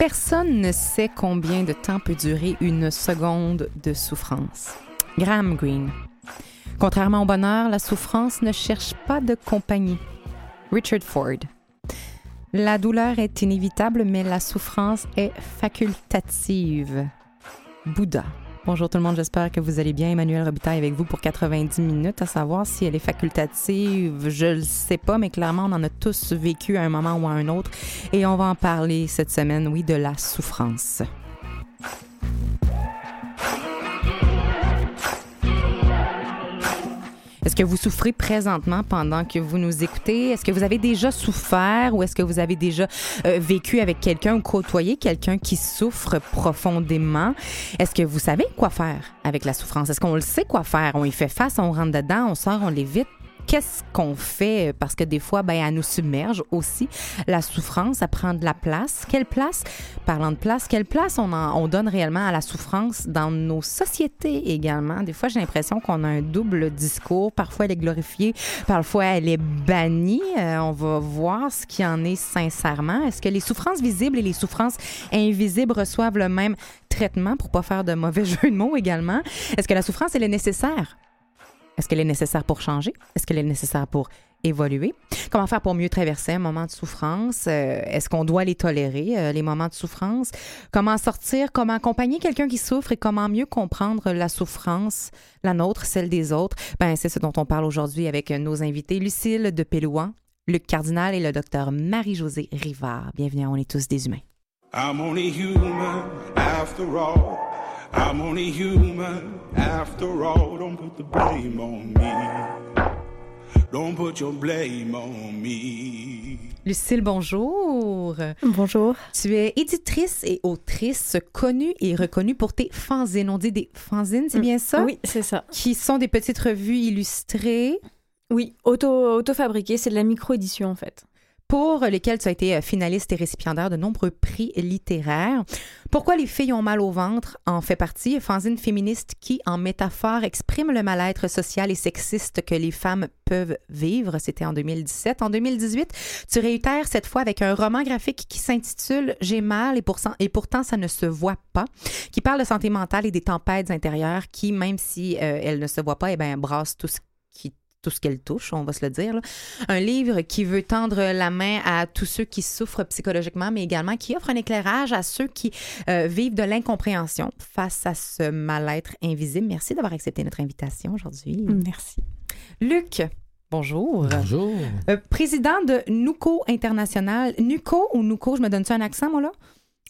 Personne ne sait combien de temps peut durer une seconde de souffrance. Graham Greene. Contrairement au bonheur, la souffrance ne cherche pas de compagnie. Richard Ford. La douleur est inévitable, mais la souffrance est facultative. Bouddha. Bonjour tout le monde, j'espère que vous allez bien. Emmanuel Robitaille avec vous pour 90 minutes, à savoir si elle est facultative, je le sais pas, mais clairement, on en a tous vécu à un moment ou à un autre. Et on va en parler cette semaine, oui, de la souffrance. Est-ce que vous souffrez présentement pendant que vous nous écoutez? Est-ce que vous avez déjà souffert ou est-ce que vous avez déjà euh, vécu avec quelqu'un ou côtoyé quelqu'un qui souffre profondément? Est-ce que vous savez quoi faire avec la souffrance? Est-ce qu'on le sait quoi faire? On y fait face, on rentre dedans, on sort, on l'évite? Qu'est-ce qu'on fait? Parce que des fois, ben, elle nous submerge aussi. La souffrance, elle prend de la place. Quelle place? Parlant de place, quelle place on, donne réellement à la souffrance dans nos sociétés également? Des fois, j'ai l'impression qu'on a un double discours. Parfois, elle est glorifiée, parfois, elle est bannie. Euh, on va voir ce qu'il en est sincèrement. Est-ce que les souffrances visibles et les souffrances invisibles reçoivent le même traitement pour pas faire de mauvais jeu de mots également? Est-ce que la souffrance, elle est nécessaire? Est-ce qu'elle est nécessaire pour changer? Est-ce qu'elle est nécessaire pour évoluer? Comment faire pour mieux traverser un moment de souffrance? Euh, Est-ce qu'on doit les tolérer, euh, les moments de souffrance? Comment sortir? Comment accompagner quelqu'un qui souffre et comment mieux comprendre la souffrance, la nôtre, celle des autres? Ben, c'est ce dont on parle aujourd'hui avec nos invités, Lucille de Pélouan, Luc Cardinal et le docteur Marie-Josée Rivard. Bienvenue à On est tous des humains. I'm only human after all. I'm only human after all. Don't put the blame on me. Don't put your blame on me. Lucille, bonjour. Bonjour. Tu es éditrice et autrice connue et reconnue pour tes fanzines. On dit des fanzines, c'est bien ça? Oui, c'est ça. Qui sont des petites revues illustrées Oui, auto, auto-fabriqué, c'est de la micro-édition en fait. Pour lesquelles tu as été euh, finaliste et récipiendaire de nombreux prix littéraires. Pourquoi les filles ont mal au ventre en fait partie? Fanzine féministe qui, en métaphore, exprime le mal-être social et sexiste que les femmes peuvent vivre. C'était en 2017. En 2018, tu réitères cette fois avec un roman graphique qui s'intitule J'ai mal et, et pourtant ça ne se voit pas, qui parle de santé mentale et des tempêtes intérieures qui, même si euh, elles ne se voient pas, eh ben, brassent tout ce tout ce qu'elle touche, on va se le dire. là. Un livre qui veut tendre la main à tous ceux qui souffrent psychologiquement, mais également qui offre un éclairage à ceux qui euh, vivent de l'incompréhension face à ce mal-être invisible. Merci d'avoir accepté notre invitation aujourd'hui. Merci. Luc, bonjour. Bonjour. Euh, président de NUCO International. NUCO ou NUCO, je me donne-tu un accent, moi, là?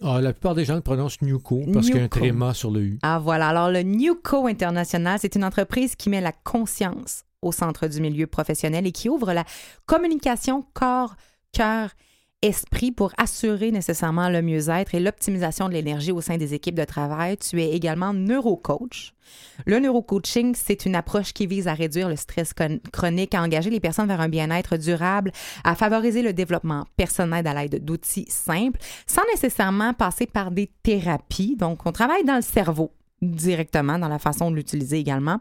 Ah, la plupart des gens le prononcent Newco parce qu'il y a un tréma sur le U. Ah voilà, alors le Newco International, c'est une entreprise qui met la conscience au centre du milieu professionnel et qui ouvre la communication corps, cœur, esprit pour assurer nécessairement le mieux-être et l'optimisation de l'énergie au sein des équipes de travail. Tu es également neurocoach. Le neurocoaching, c'est une approche qui vise à réduire le stress chronique, à engager les personnes vers un bien-être durable, à favoriser le développement personnel à l'aide d'outils simples, sans nécessairement passer par des thérapies. Donc, on travaille dans le cerveau directement dans la façon de l'utiliser également.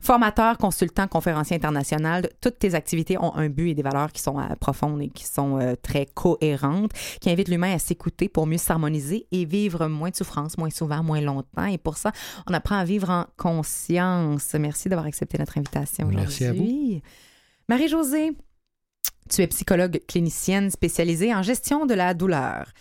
Formateur, consultant, conférencier international, toutes tes activités ont un but et des valeurs qui sont euh, profondes et qui sont euh, très cohérentes, qui invitent l'humain à s'écouter pour mieux s'harmoniser et vivre moins de souffrance, moins souvent, moins longtemps. Et pour ça, on apprend à vivre en conscience. Merci d'avoir accepté notre invitation aujourd'hui. Merci à vous. Marie-Josée, tu es psychologue clinicienne spécialisée en gestion de la douleur.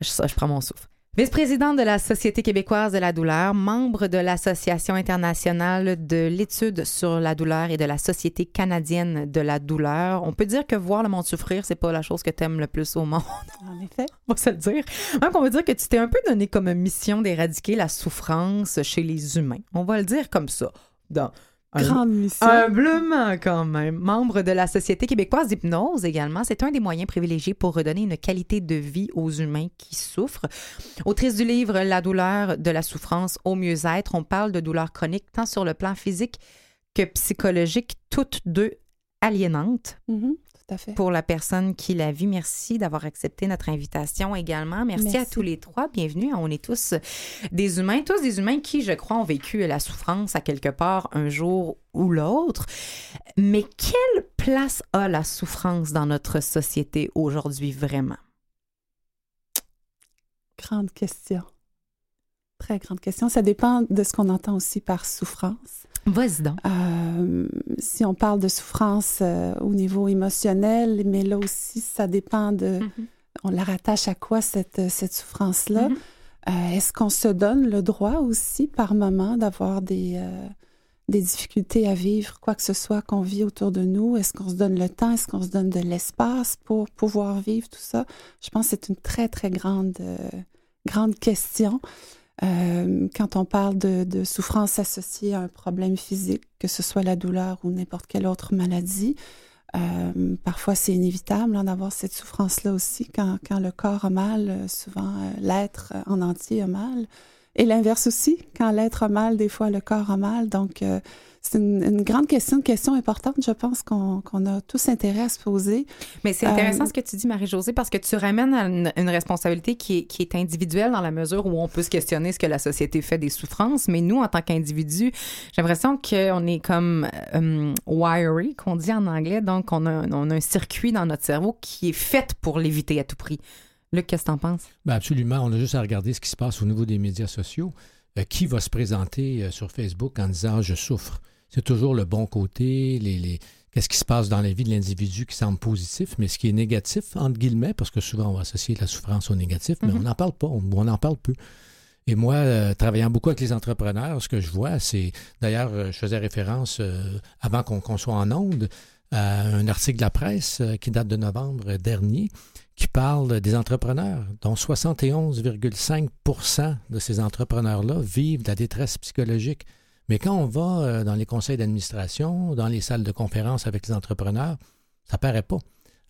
Je, prends mon souffle. Vice-présidente de la Société québécoise de la douleur, membre de l'Association internationale de l'étude sur la douleur et de la Société canadienne de la douleur. On peut dire que voir le monde souffrir, c'est pas la chose que tu aimes le plus au monde. En effet. On va se le dire. Même qu'on va dire que tu t'es un peu donné comme mission d'éradiquer la souffrance chez les humains. On va le dire comme ça. dans Grande mission. Humblement, quand même. Membre de la Société québécoise d'hypnose également, c'est un des moyens privilégiés pour redonner une qualité de vie aux humains qui souffrent. Autrice du livre La douleur de la souffrance au mieux-être, on parle de douleurs chroniques tant sur le plan physique que psychologique, toutes deux aliénantes. Mhm, tout à fait. Pour la personne qui la vit, merci d'avoir accepté notre invitation également. Merci, à tous les trois. Bienvenue. On est tous des humains, tous des humains qui, je crois, ont vécu la souffrance à quelque part un jour ou l'autre. Mais quelle place a la souffrance dans notre société aujourd'hui vraiment? Grande question. Très grande question. Ça dépend de ce qu'on entend aussi par souffrance. Vas-y donc. Euh, si on parle de souffrance euh, au niveau émotionnel, mais là aussi, ça dépend de... On la rattache à quoi cette, cette souffrance-là? Mhm. Euh, Est-ce qu'on se donne le droit aussi par moment d'avoir des, euh, des difficultés à vivre quoi que ce soit qu'on vit autour de nous? Est-ce qu'on se donne le temps? Est-ce qu'on se donne de l'espace pour pouvoir vivre tout ça? Je pense que c'est une très, très grande, euh, grande question. Euh, quand on parle de, de souffrance associée à un problème physique, que ce soit la douleur ou n'importe quelle autre maladie, euh, parfois c'est inévitable hein, d'avoir cette souffrance-là aussi. Quand, quand le corps a mal, euh, souvent euh, l'être en entier a mal. Et l'inverse aussi, quand l'être a mal, des fois le corps a mal. Donc, c'est une, une grande question, une question importante, je pense, qu'on qu'on a tous intérêt à se poser. Mais c'est intéressant Euh, ce que tu dis, Marie-Josée, parce que tu ramènes à une, une responsabilité qui est, qui est individuelle dans la mesure où on peut se questionner ce que la société fait des souffrances. Mais nous, en tant qu'individus, j'ai l'impression qu'on est comme euh, wiry, qu'on dit en anglais. Donc, on a, un- on a un circuit dans notre cerveau qui est fait pour l'éviter à tout prix. Luc, qu'est-ce que t'en penses? Ben absolument. On a juste à regarder ce qui se passe au niveau des médias sociaux. Euh, qui va se présenter euh, sur Facebook en disant je souffre? C'est toujours le bon côté, les, les- qu'est-ce qui se passe dans la vie de l'individu qui semble positif, mais ce qui est négatif, entre guillemets, parce que souvent on va associer la souffrance au négatif, mais Mhm. on n'en parle pas, on, on en parle peu. Et moi, euh, travaillant beaucoup avec les entrepreneurs, ce que je vois, c'est, d'ailleurs, euh, je faisais référence, euh, avant qu'on soit en onde, à un article de la presse qui date de novembre dernier, qui parle des entrepreneurs, dont 71,5% de ces entrepreneurs-là vivent de la détresse psychologique. Mais quand on va euh, dans les conseils d'administration, dans les salles de conférence avec les entrepreneurs, ça paraît pas.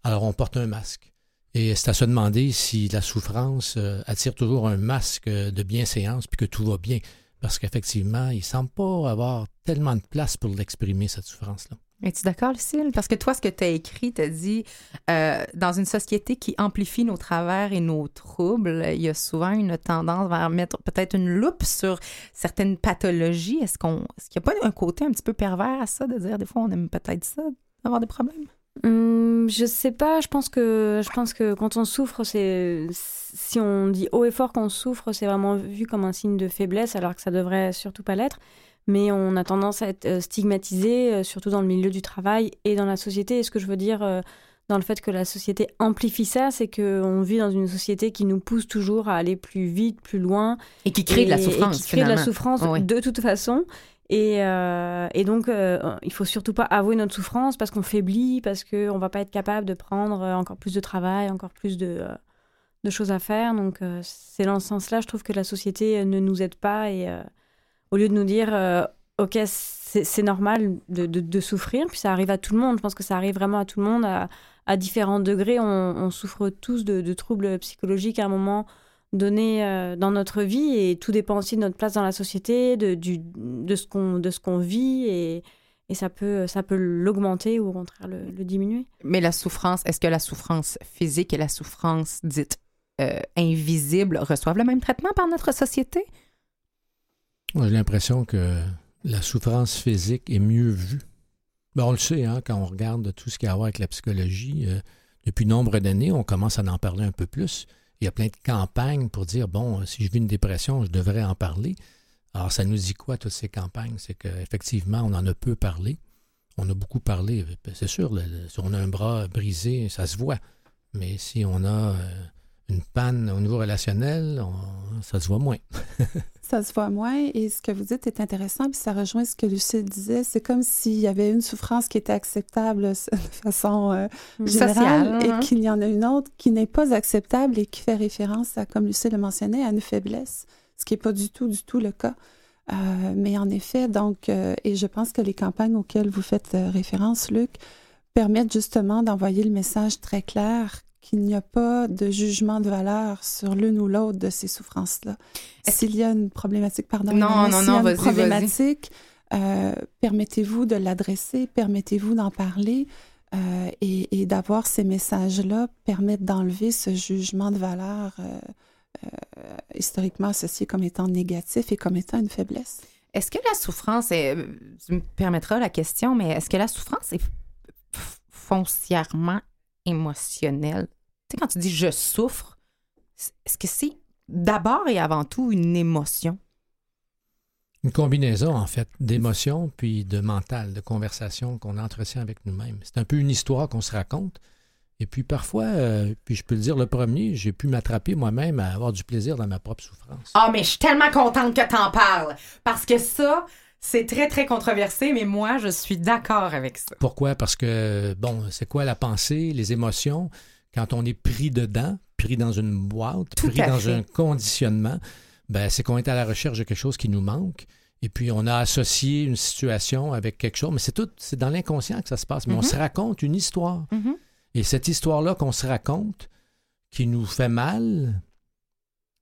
Alors on porte un masque. Et c'est à se demander si la souffrance euh, attire toujours un masque de bienséance puis que tout va bien. Parce qu'effectivement, il ne semble pas avoir tellement de place pour l'exprimer, cette souffrance-là. Es-tu d'accord, Lucille? Parce que toi, ce que tu as écrit, tu as dit euh, dans une société qui amplifie nos travers et nos troubles, il y a souvent une tendance vers mettre peut-être une loupe sur certaines pathologies. Est-ce qu'on est-ce qu'il n'y a pas un côté un petit peu pervers à ça, de dire des fois on aime peut-être ça, d'avoir des problèmes? Hum, je sais pas, je pense que je pense que quand on souffre, c'est si on dit haut et fort qu'on souffre, c'est vraiment vu comme un signe de faiblesse, alors que ça devrait surtout pas l'être. Mais on a tendance à être euh, stigmatisé, euh, surtout dans le milieu du travail et dans la société. Et ce que je veux dire euh, dans le fait que la société amplifie ça, c'est qu'on vit dans une société qui nous pousse toujours à aller plus vite, plus loin, Et qui crée de la souffrance, et qui crée de la souffrance Oui. de toute façon. Et, euh, et donc, euh, il faut surtout pas avouer notre souffrance parce qu'on faiblit, parce qu'on va pas être capable de prendre encore plus de travail, encore plus de, euh, de choses à faire. Donc, c'est dans ce sens-là, je trouve que la société ne nous aide pas. Et au lieu de nous dire, euh, OK, c'est normal de, souffrir, puis ça arrive à tout le monde. Je pense que ça arrive vraiment à tout le monde à, différents degrés. On, souffre tous de, de troubles psychologiques à un moment donné euh, dans notre vie et tout dépend aussi de notre place dans la société, de, du, de ce qu'on de ce qu'on vit et, et ça peut ça peut l'augmenter ou au contraire le, le diminuer. Mais la souffrance, est-ce que la souffrance physique et la souffrance dite euh, invisible reçoivent le même traitement par notre société? J'ai l'impression que la souffrance physique est mieux vue. Ben, on le sait, hein, quand on regarde tout ce qui a à voir avec la psychologie, euh, depuis nombre d'années, on commence à en parler un peu plus. Il y a plein de campagnes pour dire, bon, si je vis une dépression, je devrais en parler. Alors, ça nous dit quoi, toutes ces campagnes? C'est qu'effectivement, on en a peu parlé. On a beaucoup parlé. Ben, C'est sûr, si on a un bras brisé, ça se voit. Mais si on a euh, une panne au niveau relationnel, on- ça se voit moins. Ça se voit moins et ce que vous dites est intéressant, puis ça rejoint ce que Lucille disait. C'est comme s'il y avait une souffrance qui était acceptable de façon euh, générale Sociale, et hein. qu'il y en a une autre qui n'est pas acceptable et qui fait référence à, comme Lucille le mentionnait, à une faiblesse, ce qui n'est pas du tout, du tout le cas. Euh, mais en effet, donc, euh, et je pense que les campagnes auxquelles vous faites référence, Luc, permettent justement d'envoyer le message très clair qu'il n'y a pas de jugement de valeur sur l'une ou l'autre de ces souffrances-là. S'il y a une problématique, pardon, non, non, non, une problématique, euh, permettez-vous de l'adresser, permettez-vous d'en parler. Euh, et, et d'avoir ces messages-là permettent d'enlever ce jugement de valeur euh, euh, historiquement associé comme étant négatif et comme étant une faiblesse. Est-ce que la souffrance est. Tu me permettras la question, mais est-ce que la souffrance est foncièrement émotionnelle? Tu sais, quand tu dis je souffre, est-ce que c'est d'abord et avant tout une émotion? Une combinaison, en fait, d'émotions puis de mental, de conversation qu'on entretient avec nous-mêmes. C'est un peu une histoire qu'on se raconte. Et puis parfois, euh, puis je peux le dire le premier, j'ai pu m'attraper moi-même à avoir du plaisir dans ma propre souffrance. Ah, mais je suis tellement contente que t'en parles. Parce que ça, c'est très, très controversé, mais moi, je suis d'accord avec ça. Pourquoi? Parce que, bon, c'est quoi la pensée, les émotions? Quand on est pris dedans, pris dans une boîte, Tout pris dans fait. un conditionnement, ben, c'est qu'on est à la recherche de quelque chose qui nous manque. Et puis, on a associé une situation avec quelque chose. Mais c'est tout, c'est dans l'inconscient que ça se passe. Mais on Mhm. se raconte une histoire. Mhm. Et cette histoire-là qu'on se raconte, qui nous fait mal,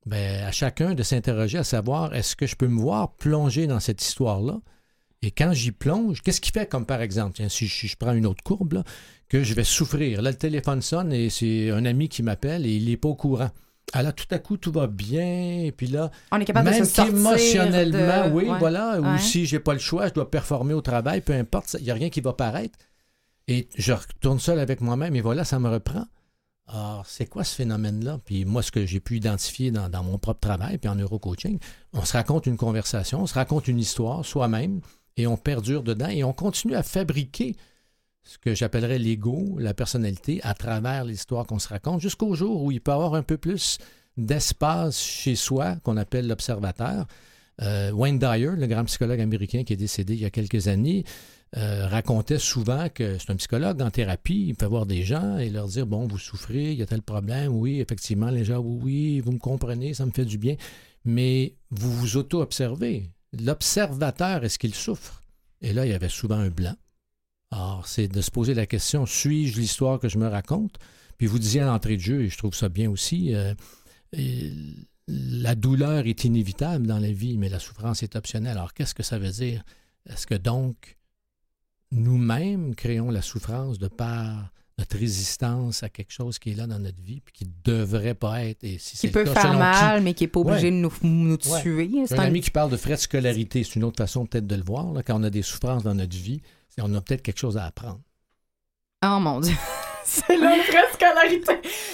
ben, à chacun de s'interroger à savoir est-ce que je peux me voir plonger dans cette histoire-là? Et quand j'y plonge, qu'est-ce qui fait, comme par exemple, tiens, si je, prends une autre courbe, là, que je vais souffrir. Là, le téléphone sonne et c'est un ami qui m'appelle et il n'est pas au courant. Ah là, tout à coup, tout va bien. Et puis là, On est capable même de se de- oui, Ouais. voilà. Ouais. Ou si j'ai pas le choix, je dois performer au travail, peu importe, il n'y a rien qui va paraître. Et je retourne seul avec moi-même et voilà, ça me reprend. Alors, c'est quoi ce phénomène-là? Puis moi, ce que j'ai pu identifier dans, mon propre travail, puis en neurocoaching, on se raconte une conversation, on se raconte une histoire soi-même, et on perdure dedans, et on continue à fabriquer ce que j'appellerais l'ego, la personnalité, à travers l'histoire qu'on se raconte, jusqu'au jour où il peut y avoir un peu plus d'espace chez soi, qu'on appelle l'observateur. Euh, Wayne Dyer, le grand psychologue américain qui est décédé il y a quelques années, euh, racontait souvent que c'est un psychologue en thérapie, il peut voir des gens et leur dire Bon, vous souffrez, il y a tel problème, oui, effectivement, les gens, oui, oui, vous me comprenez, ça me fait du bien. Mais vous vous auto-observez. L'observateur, est-ce qu'il souffre? Et là, il y avait souvent un blanc. Alors, c'est de se poser la question suis-je l'histoire que je me raconte? Puis vous disiez à l'entrée de jeu, et je trouve ça bien aussi, euh, la douleur est inévitable dans la vie, mais la souffrance est optionnelle. Alors, qu'est-ce que ça veut dire? Est-ce que donc nous-mêmes créons la souffrance de par notre résistance à quelque chose qui est là dans notre vie puis qui devrait pas être et si Qui peut le cas, faire qui- mal, mais qui n'est pas obligé Ouais. de nous, tuer. C'est un un- ami qui parle de frais de scolarité, c'est une autre façon peut-être de le voir. là. quand on a des souffrances dans notre vie, on a peut-être quelque chose à apprendre. Oh mon Dieu. C'est la vraie scolarité.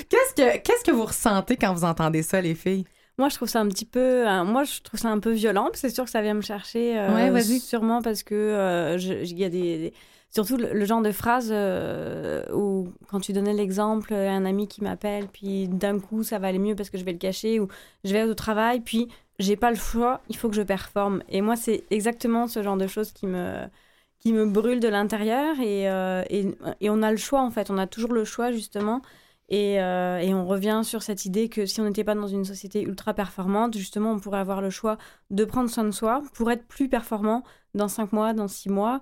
Qu'est-ce que, qu'est-ce que vous ressentez quand vous entendez ça, les filles? Moi, je trouve ça un petit peu. euh, moi, je trouve ça un peu violent. C'est sûr que ça vient me chercher. euh, Ouais, vas-y. Sûrement parce que euh, il y a des. des- Surtout le, le genre de phrase euh, où, quand tu donnais l'exemple, un ami qui m'appelle, puis d'un coup, ça va aller mieux parce que je vais le cacher, ou je vais au travail, puis j'ai pas le choix, il faut que je performe. Et moi, c'est exactement ce genre de choses qui me, qui me brûle de l'intérieur. Et, et, et on a le choix, en fait. On a toujours le choix, justement. Et, euh, et on revient sur cette idée que si on n'était pas dans une société ultra performante, justement, on pourrait avoir le choix de prendre soin de soi pour être plus performant dans cinq mois, dans six mois.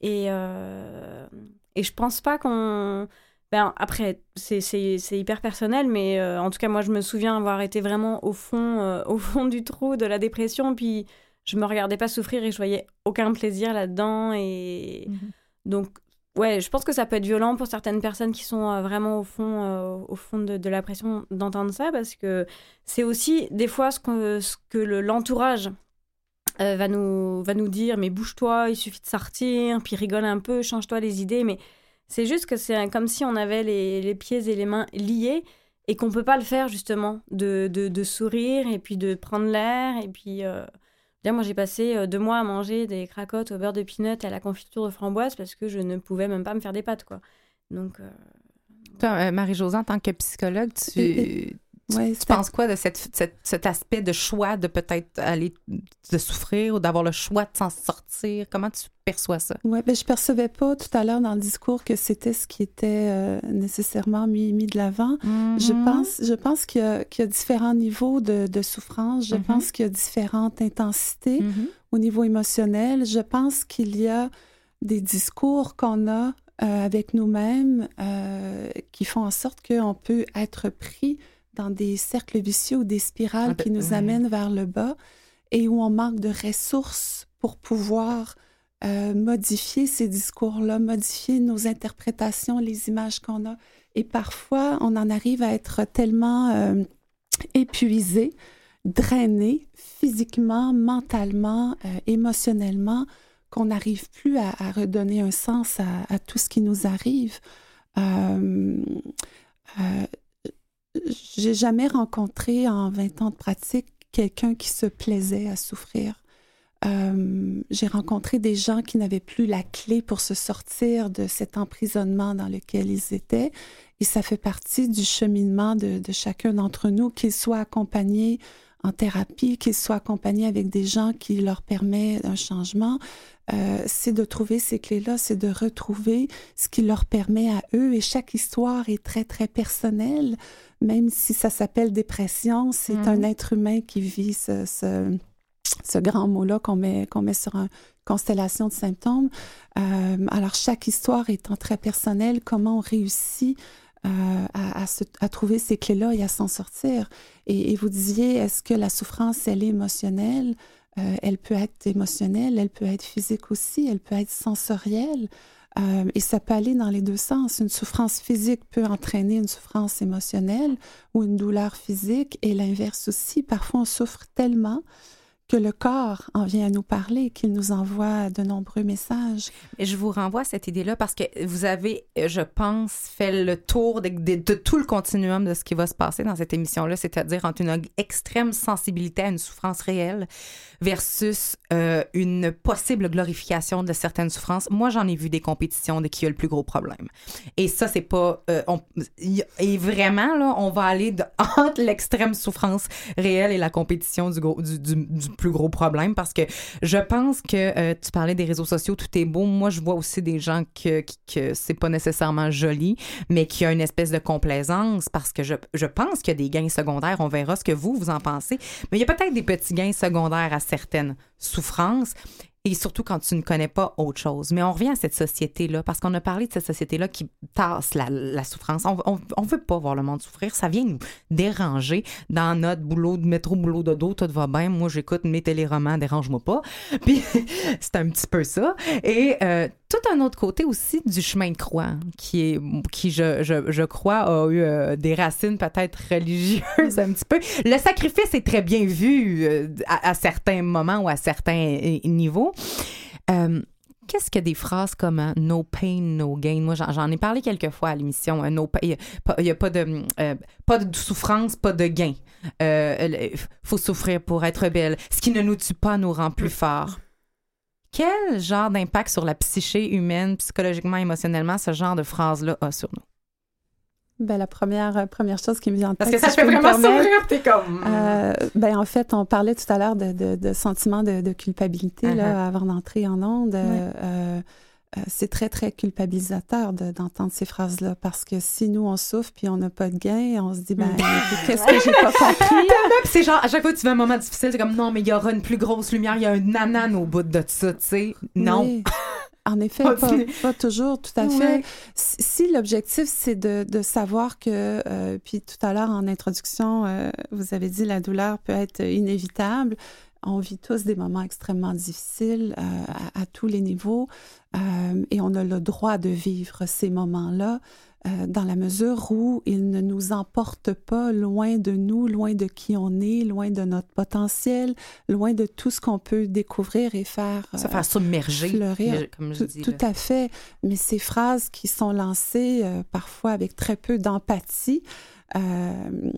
Et, euh, et je pense pas qu'on. Ben, après, c'est- hyper personnel, mais euh, en tout cas, moi, je me souviens avoir été vraiment au fond, au fond du trou de la dépression, puis je me regardais pas souffrir et je voyais aucun plaisir là-dedans. Et donc, ouais, je pense que ça peut être violent pour certaines personnes qui sont euh, vraiment au fond, euh, au fond de, la pression d'entendre ça, parce que c'est aussi des fois ce que, que le- l'entourage euh, va, nous, va nous dire, mais bouge-toi, il suffit de sortir, puis rigole un peu, change-toi les idées, mais c'est juste que c'est comme si on avait les, les pieds et les mains liés et qu'on peut pas le faire justement, de, de, de sourire et puis de prendre l'air et puis... euh, Là, moi, j'ai passé euh, deux mois à manger des cracottes au beurre de pinot et à la confiture de framboise parce que je ne pouvais même pas me faire des pâtes, quoi. Donc, euh, Toi, euh, Marie-Josée, en tant que psychologue, tu, Ouais, tu penses quoi de cette, cette- cet aspect de choix de peut-être aller de souffrir ou d'avoir le choix de s'en sortir? Comment tu perçois ça? Oui, ben, je percevais pas tout à l'heure dans le discours que c'était ce qui était euh, nécessairement mis, mis de l'avant. Je Mhm. pense, je pense qu'il y, a- qu'il y a différents niveaux de, de souffrance. Je Mhm. pense qu'il y a différentes intensités Mhm. au niveau émotionnel, je pense qu'il y a des discours qu'on a euh, avec nous-mêmes euh, qui font en sorte qu'on peut être pris dans des cercles vicieux ou des spirales qui nous amènent vers le bas et où on manque de ressources pour pouvoir euh, modifier ces discours-là, modifier nos interprétations, les images qu'on a. Et parfois, on en arrive à être tellement épuisé, drainé physiquement, mentalement, émotionnellement, qu'on n'arrive plus à, redonner un sens à, tout ce qui nous arrive. Euh, euh, j'ai jamais rencontré en 20 ans de pratique quelqu'un qui se plaisait à souffrir. Euh, j'ai rencontré des gens qui n'avaient plus la clé pour se sortir de cet emprisonnement dans lequel ils étaient. Et ça fait partie du cheminement de, de chacun d'entre nous, qu'ils soient accompagnés en thérapie, qu'ils soient accompagnés avec des gens qui leur permettent un changement, euh, c'est de trouver ces clés-là, c'est de retrouver ce qui leur permet à eux. Et chaque histoire est très, très personnelle, même si ça s'appelle dépression, c'est un mhm. être humain qui vit ce, ce, grand mot-là qu'on met, qu'on met sur une constellation de symptômes. Euh, alors, chaque histoire étant très personnelle, comment on réussit euh, à, trouver ces clés-là et à s'en sortir. Et, et, vous disiez, est-ce que la souffrance, elle est émotionnelle? Euh, elle peut être émotionnelle, elle peut être physique aussi, elle peut être sensorielle. Euh, et ça peut aller dans les deux sens. Une souffrance physique peut entraîner une souffrance émotionnelle ou une douleur physique et l'inverse aussi. Parfois, on souffre tellement que le corps en vient à nous parler, qu'il nous envoie de nombreux messages. Je vous renvoie à cette idée-là parce que vous avez, je pense, fait le tour de, tout le continuum de ce qui va se passer dans cette émission-là, c'est-à-dire entre une extrême sensibilité à une souffrance réelle versus euh, une possible glorification de certaines souffrances. Moi, j'en ai vu des compétitions de qui a le plus gros problème. Et ça, c'est pas... Euh, et vraiment, là, on va aller entre l'extrême souffrance réelle et la compétition du, du, du plus gros problème parce que je pense que euh, tu parlais des réseaux sociaux, tout est beau. Moi, je vois aussi des gens que, que, c'est pas nécessairement joli, mais qui a une espèce de complaisance parce que je, je pense qu'il y a des gains secondaires. On verra ce que vous, vous en pensez. Mais il y a peut-être des petits gains secondaires à certaines souffrances et surtout quand tu ne connais pas autre chose. Mais on revient à cette société-là, parce qu'on a parlé de cette société-là qui tasse la, souffrance. On, on, veut pas voir le monde souffrir. Ça vient nous déranger dans notre boulot de métro, boulot de dos, tout va bien. Moi, j'écoute mes téléromans, dérange-moi pas. Puis c'est un petit peu ça. Et euh, tout un autre côté aussi du chemin de croix, qui est, qui je, je, crois a eu euh, des racines peut-être religieuses un petit peu. Le sacrifice est très bien vu euh, à, certains moments ou à certains niveaux. Euh, qu'est-ce que des phrases comme no pain, no gain? Moi, j'en ai parlé quelques fois à l'émission. il n'y a, pas de, pas de souffrance, pas de gain. Il faut souffrir pour être belle. Ce qui ne nous tue pas nous rend plus forts. Quel genre d'impact sur la psyché humaine, psychologiquement, émotionnellement, ce genre de phrase-là a sur nous? Ben, la première, euh, première chose qui me vient en tête. Parce que ça fait vraiment sourire, t'es comme. Euh, ben, en fait, on parlait tout à l'heure de, de, de sentiment de, de culpabilité là, uh-huh. avant d'entrer en onde. Euh, euh, c'est très, très culpabilisateur d'entendre ces phrases-là parce que si nous, on souffre puis on n'a pas de gain, on se dit, ben, qu'est-ce que j'ai pas compris? c'est genre, à chaque fois que tu veux un moment difficile, c'est comme, non, mais il y aura une plus grosse lumière, il y a un nanan au bout de ça, tu sais. Non. En effet, pas, toujours, tout à fait. Si, l'objectif, c'est de, de, savoir que, euh, puis tout à l'heure en introduction, euh, vous avez dit la douleur peut être inévitable, on vit tous des moments extrêmement difficiles euh, à, tous les niveaux euh, et on a le droit de vivre ces moments-là euh, dans la mesure où ils ne nous emportent pas loin de nous, loin de qui on est, loin de notre potentiel, loin de tout ce qu'on peut découvrir et faire. Se faire submerger, fleurir. comme je dis. Tout, à fait. Mais ces phrases qui sont lancées parfois avec très peu d'empathie, euh,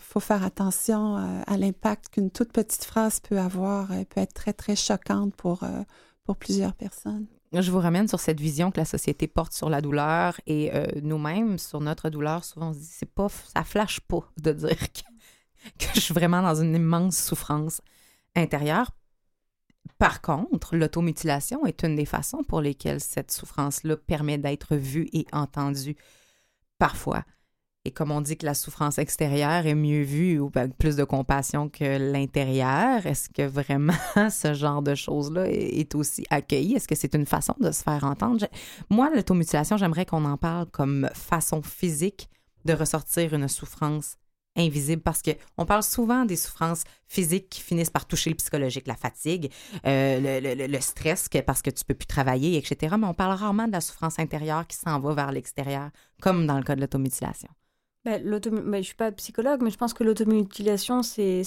faut faire attention euh, à l'impact qu'une toute petite phrase peut avoir. Elle peut être très, très choquante pour, euh, pour plusieurs personnes. Je vous ramène sur cette vision que la société porte sur la douleur et nous-mêmes, sur notre douleur, souvent on se dit, c'est pas, ça flash pas de dire que, je suis vraiment dans une immense souffrance intérieure. Par contre, l'automutilation est une des façons pour lesquelles cette souffrance-là permet d'être vue et entendue parfois. Et comme on dit que la souffrance extérieure est mieux vue ou avec plus de compassion que l'intérieur, est-ce que vraiment ce genre de choses-là est aussi accueilli? Est-ce que c'est une façon de se faire entendre? Moi, l'automutilation, j'aimerais qu'on en parle comme façon physique de ressortir une souffrance invisible parce que on parle souvent des souffrances physiques qui finissent par toucher le psychologique, la fatigue, euh, le, le, stress parce que tu peux plus travailler, etc. Mais on parle rarement de la souffrance intérieure qui s'en va vers l'extérieur, comme dans le cas de l'automutilation. Ben, ben, je ne suis pas psychologue, mais je pense que l'automutilation, c'est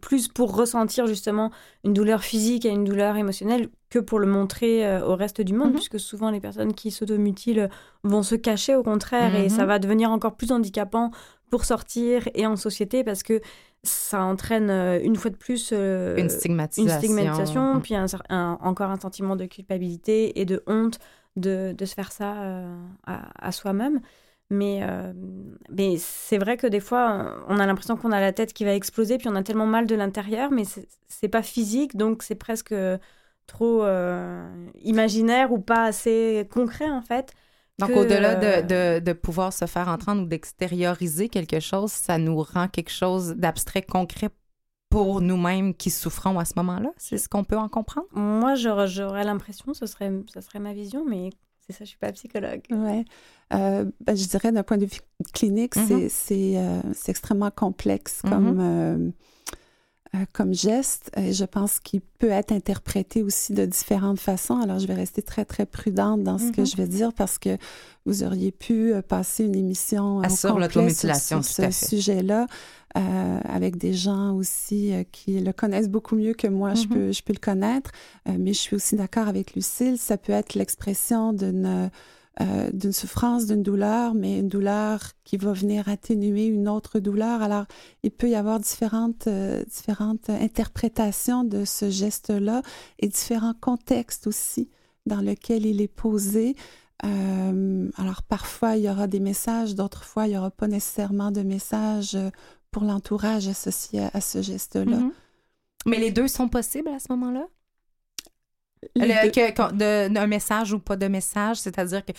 plus pour ressentir justement une douleur physique et une douleur émotionnelle que pour le montrer euh, au reste du monde, mhm. puisque souvent les personnes qui s'automutilent vont se cacher au contraire, et ça mhm. va devenir encore plus handicapant pour sortir et en société parce que ça entraîne euh, une fois de plus euh, une stigmatisation, mm. puis encore un sentiment de culpabilité et de honte de, de se faire ça euh, à, soi-même. Mais, mais c'est vrai que des fois, on a l'impression qu'on a la tête qui va exploser, puis on a tellement mal de l'intérieur, mais c'est pas physique, donc c'est presque trop imaginaire ou pas assez concret en fait. Donc, au-delà de, de, pouvoir se faire entendre ou d'extérioriser quelque chose, ça nous rend quelque chose d'abstrait, concret pour nous-mêmes qui souffrons à ce moment-là? C'est ce qu'on peut en comprendre? Moi, j'aurais l'impression, ce serait, ce serait ma vision, mais c'est ça, je suis pas psychologue. Oui. Euh, ben, je dirais d'un point de vue clinique, mm-hmm. euh, c'est extrêmement complexe mm-hmm. comme, euh, euh, comme geste et je pense qu'il peut être interprété aussi de différentes façons. Alors, je vais rester très, très prudente dans ce que mm-hmm. je vais dire parce que vous auriez pu passer une émission ah, sur l'automutilation, sur, ce sujet-là euh, avec des gens aussi qui le connaissent beaucoup mieux que moi, je, peux, je peux le connaître. mais je suis aussi d'accord avec Lucille, ça peut être l'expression d'une euh, d'une souffrance, d'une douleur, mais une douleur qui va venir atténuer une autre douleur. Alors, il peut y avoir différentes, euh, différentes interprétations de ce geste-là et différents contextes aussi dans lesquels il est posé. Euh, alors, parfois, il y aura des messages, d'autres fois, il n'y aura pas nécessairement de messages pour l'entourage associé à, ce geste-là. Mm-hmm. Mais les deux sont possibles à ce moment-là? Le, un message ou pas de message, c'est-à-dire que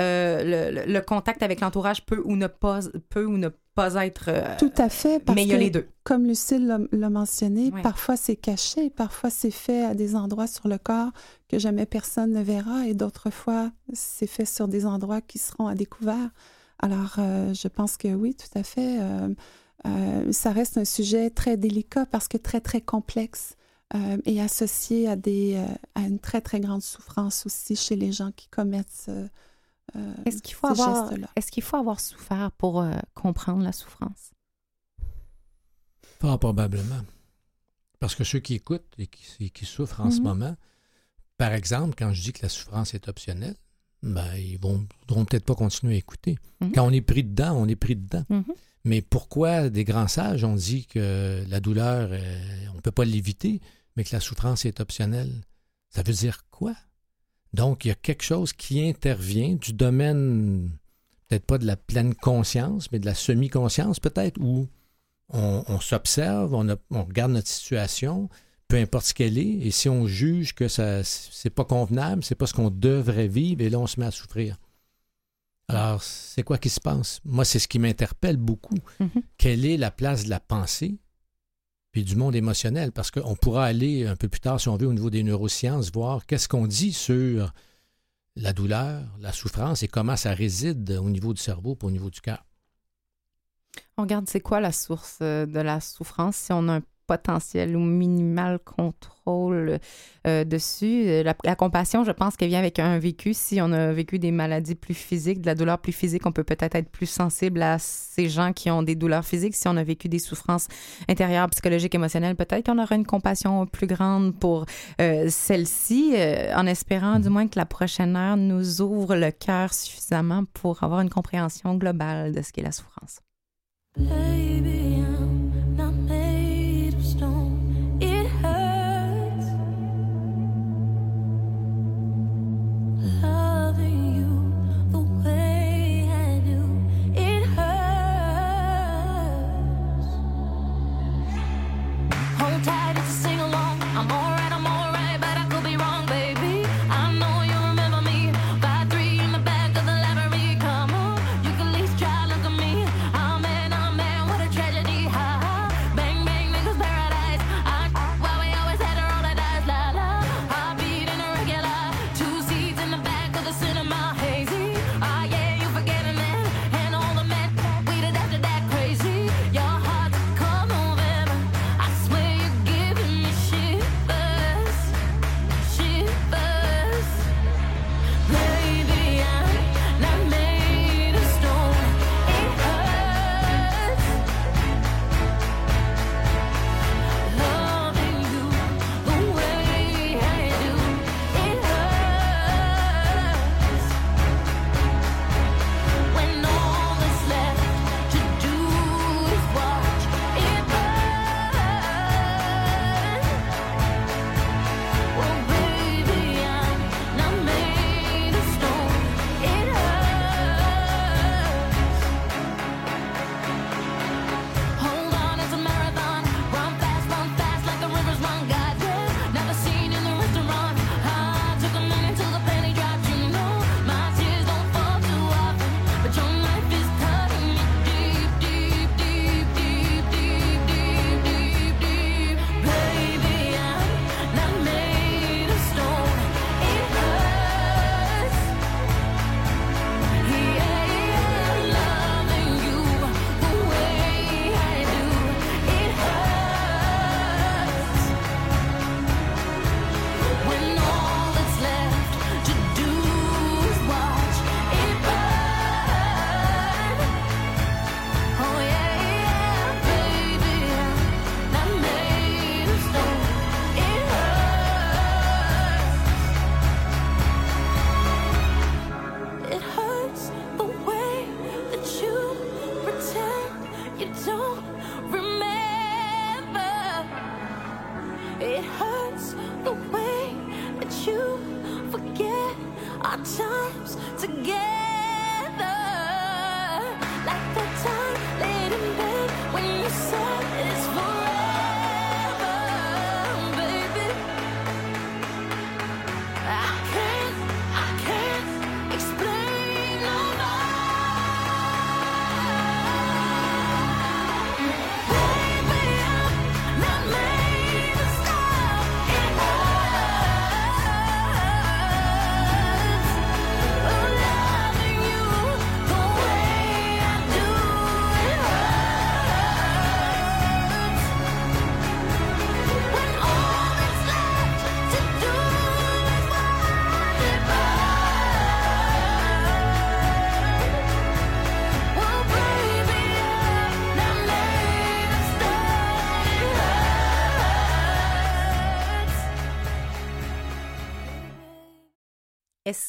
euh, le, contact avec l'entourage peut ou ne pas peut ou ne pas être. Euh, Tout à fait. Parce mais il y a les deux. Comme Lucille l'a mentionné, parfois c'est caché, parfois c'est fait à des endroits sur le corps que jamais personne ne verra, et d'autres fois c'est fait sur des endroits qui seront à découvert. Alors, euh, je pense que oui, tout à fait. ça reste un sujet très délicat parce que très, très complexe. Euh, et associé à, des, euh, à une très, très grande souffrance aussi chez les gens qui commettent euh, est-ce qu'il faut, avoir, est qu'il faut avoir souffert pour comprendre la souffrance? Pas probablement. Parce que ceux qui écoutent et qui, qui souffrent en ce mhm. moment, par exemple, quand je dis que la souffrance est optionnelle, ben, ils vont, voudront peut-être pas continuer à écouter. Mhm. Quand on est pris dedans, on est pris dedans. Mhm. Mais pourquoi des grands sages ont dit que la douleur, on ne peut pas l'éviter, mais que la souffrance est optionnelle? Ça veut dire quoi? Donc, il y a quelque chose qui intervient du domaine, peut-être pas de la pleine conscience, mais de la semi-conscience peut-être, où on, s'observe, on, on, regarde notre situation, peu importe ce qu'elle est, et si on juge que ça c'est pas convenable, c'est pas ce qu'on devrait vivre, et là on se met à souffrir. Alors, c'est quoi qui se passe? Moi, c'est ce qui m'interpelle beaucoup. Mm-hmm. Quelle est la place de la pensée puis du monde émotionnel, parce qu'on pourra aller un peu plus tard, si on veut, au niveau des neurosciences, voir qu'est-ce qu'on dit sur la douleur, la souffrance et comment ça réside au niveau du cerveau et au niveau du cœur. On regarde c'est quoi la source euh, de la souffrance si on a un potentiel ou minimal contrôle euh, dessus. Euh, la, compassion, je pense qu'elle vient avec un vécu. Si on a vécu des maladies plus physiques, de la douleur plus physique, on peut peut-être être plus sensible à ces gens qui ont des douleurs physiques. Si on a vécu des souffrances intérieures, psychologiques, émotionnelles, peut-être qu'on aura une compassion plus grande pour euh, celle-ci, en espérant du moins que la prochaine heure nous ouvre le cœur suffisamment pour avoir une compréhension globale de ce qu'est la souffrance.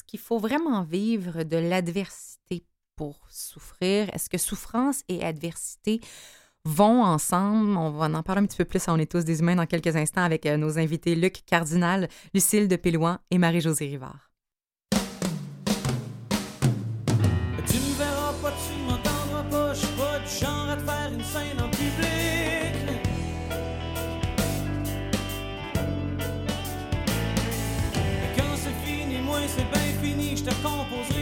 qu'il faut vraiment vivre de l'adversité pour souffrir? Est-ce que souffrance et adversité vont ensemble? On va en parler un petit peu plus. On est tous des humains dans quelques instants avec euh, nos invités Luc Cardinal, Lucille de Pélouan et Marie-Josée Rivard. je compose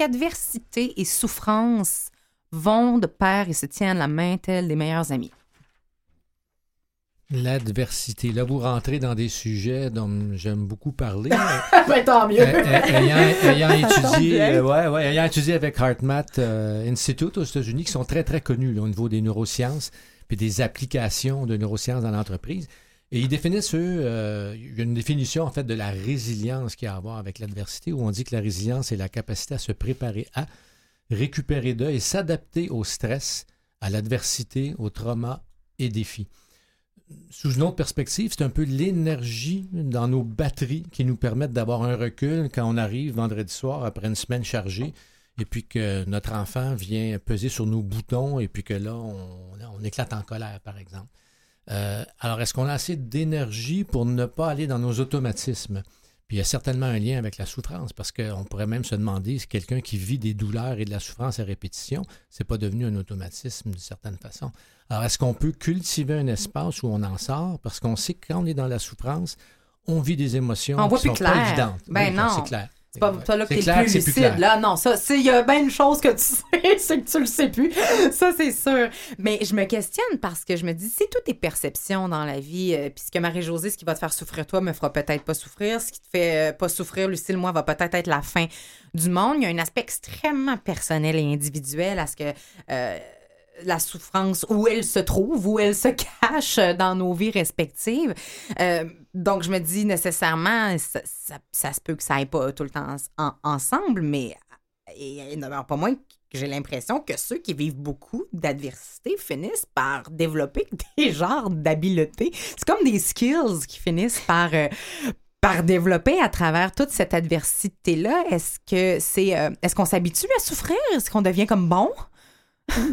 qu'adversité et souffrance vont de pair et se tiennent la main telle des meilleurs amis. L'adversité. Là, vous rentrez dans des sujets dont j'aime beaucoup parler. ben, tant mieux. ayant, ayant étudié, euh, ouais, ouais, ayant étudié avec HeartMath euh, Institute aux États-Unis, qui sont très, très connus au niveau des neurosciences, puis des applications de neurosciences dans l'entreprise. Et ils définissent, eux, euh, il y a une définition, en fait, de la résilience qu'il y a à voir avec l'adversité, où on dit que la résilience est la capacité à se préparer à, récupérer de et s'adapter au stress, à l'adversité, au trauma et défis sous une autre perspective, c'est un peu l'énergie dans nos batteries qui nous permettent d'avoir un recul quand on arrive vendredi soir après une semaine chargée et puis que notre enfant vient peser sur nos boutons et puis que là, on éclate en colère, par exemple. Euh, alors, est-ce qu'on a assez d'énergie pour ne pas aller dans nos automatismes? Puis il y a certainement un lien avec la souffrance, parce qu'on pourrait même se demander si quelqu'un qui vit des douleurs et de la souffrance à répétition, c'est pas devenu un automatisme d'une certaine façon. Alors, est-ce qu'on peut cultiver un espace où on en sort? Parce qu'on sait que quand on est dans la souffrance, on vit des émotions On voit qui plus sont pas évidentes. Ben Oui, non. C'est clair. C'est pas toi là que t'es plus lucide. clair. Là, non, ça, c'est- il y a bien une chose que tu sais, c'est que tu le sais plus. Ça, c'est sûr. Mais je me questionne parce que je me dis, si tout est perception dans la vie, euh, puis ce que Marie-Josée, ce qui va te faire souffrir toi, me fera peut-être pas souffrir. Ce qui te fait euh, pas souffrir, Lucille, moi, va peut-être être la fin du monde. Il y a un aspect extrêmement personnel et individuel à ce que. euh, la souffrance, où elle se trouve, où elle se cache dans nos vies respectives. Euh, donc, je me dis nécessairement, ça, ça- se peut que ça aille pas tout le temps en- ensemble, mais il n'en pas moins que j'ai l'impression que ceux qui vivent beaucoup d'adversité finissent par développer des genres d'habiletés. C'est comme des skills qui finissent par, euh, par développer à travers toute cette adversité-là. Est-ce que c'est euh, est-ce qu'on s'habitue à souffrir? Est-ce qu'on devient comme bon?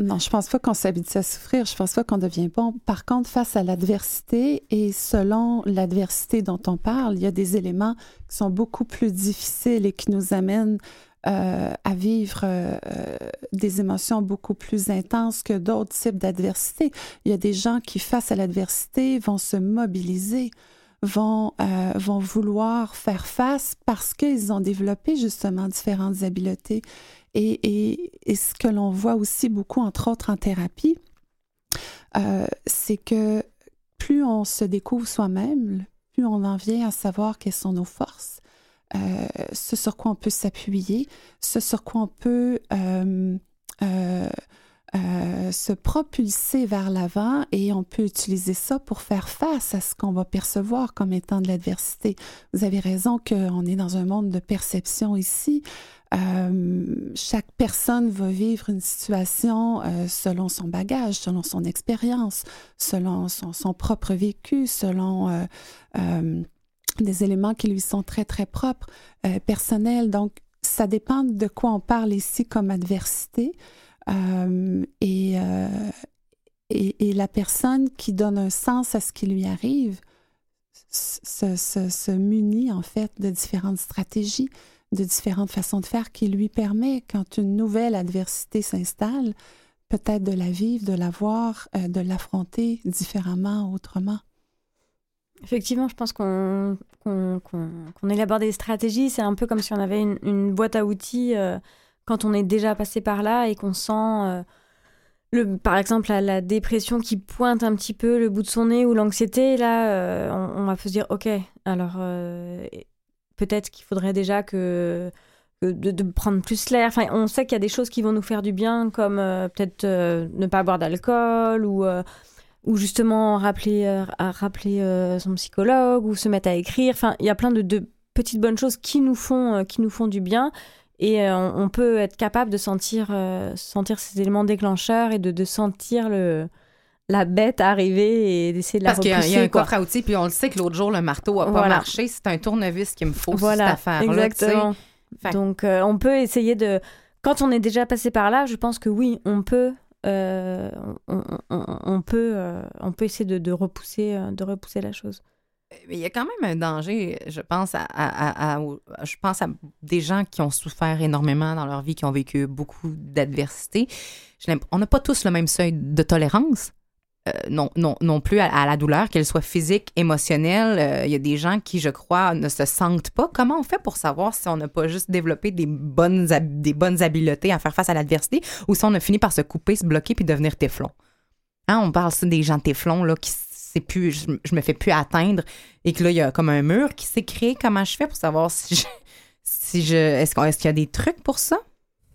Non, je pense pas qu'on s'habitue à souffrir. Je pense pas qu'on devient bon. Par contre, face à l'adversité et selon l'adversité dont on parle, il y a des éléments qui sont beaucoup plus difficiles et qui nous amènent euh, à vivre euh, euh, des émotions beaucoup plus intenses que d'autres types d'adversité. Il y a des gens qui, face à l'adversité, vont se mobiliser, vont, euh, vont vouloir faire face parce qu'ils ont développé justement différentes habiletés. Et, et- et ce que l'on voit aussi beaucoup, entre autres en thérapie, euh, c'est que plus on se découvre soi-même, plus on en vient à savoir quelles sont nos forces, euh, ce sur quoi on peut s'appuyer, ce sur quoi on peut euh, se propulser vers l'avant et on peut utiliser ça pour faire face à ce qu'on va percevoir comme étant de l'adversité. Vous avez raison qu'on est dans un monde de perception ici. Euh, chaque personne va vivre une situation euh, selon son bagage, selon son expérience, selon son, propre vécu, selon des éléments qui lui sont très, très propres, personnels. Donc, ça dépend de quoi on parle ici comme adversité. Euh, et, euh, et, et la personne qui donne un sens à ce qui lui arrive se, se, se munit en fait de différentes stratégies, de différentes façons de faire qui lui permet, quand une nouvelle adversité s'installe, peut-être de la vivre, de la voir, euh, de l'affronter différemment, autrement. Effectivement, je pense qu'on qu'on qu'on- qu'on élabore des stratégies. C'est un peu comme si on avait une, boîte à outils quand on est déjà passé par là et qu'on sent, euh, le, par exemple, la, dépression qui pointe un petit peu le bout de son nez ou l'anxiété. Là, euh, on, va se dire, OK, alors euh, peut-être qu'il faudrait déjà que de, prendre plus l'air. Enfin, on sait qu'il y a des choses qui vont nous faire du bien, comme peut-être ne pas boire d'alcool ou ou justement rappeler, à rappeler son psychologue ou se mettre à écrire. Enfin, il y a plein de, petites bonnes choses qui nous font, qui nous font du bien. Et euh, on, peut être capable de sentir, euh, sentir ces éléments déclencheurs et de, de sentir le, la bête arriver et d'essayer de la Parce qu'il y a- repousser. il y a un quoi. coffre à outils, puis on le sait que l'autre jour, le marteau a pas Voilà. marché. C'est un tournevis qu'il me faut cette Voilà, affaire-là. tu sais. exactement. Donc, euh, on peut essayer de... Quand on est déjà passé par là, je pense que oui, on peut... euh, on, on- on- on peut, euh, on peut essayer de, de repousser, de repousser la chose. Il y a quand même un danger, je pense, à, je pense à des gens qui ont souffert énormément dans leur vie, qui ont vécu beaucoup d'adversité. On n'a pas tous le même seuil de tolérance. euh, non, non, non plus à, la douleur, qu'elle soit physique, émotionnelle. Euh, Il y a des gens qui, je crois, ne se sentent pas. Comment on fait pour savoir si on n'a pas juste développé des bonnes, des bonnes habiletés à faire face à l'adversité ou si on a fini par se couper, se bloquer puis devenir téflon? Hein, on parle ça des gens téflon là, qui c'est plus, je, je me fais plus atteindre et que là, il y a comme un mur qui s'est créé. Comment je fais pour savoir si je. Si je est-ce, qu'on- est-ce qu'il y a des trucs pour ça?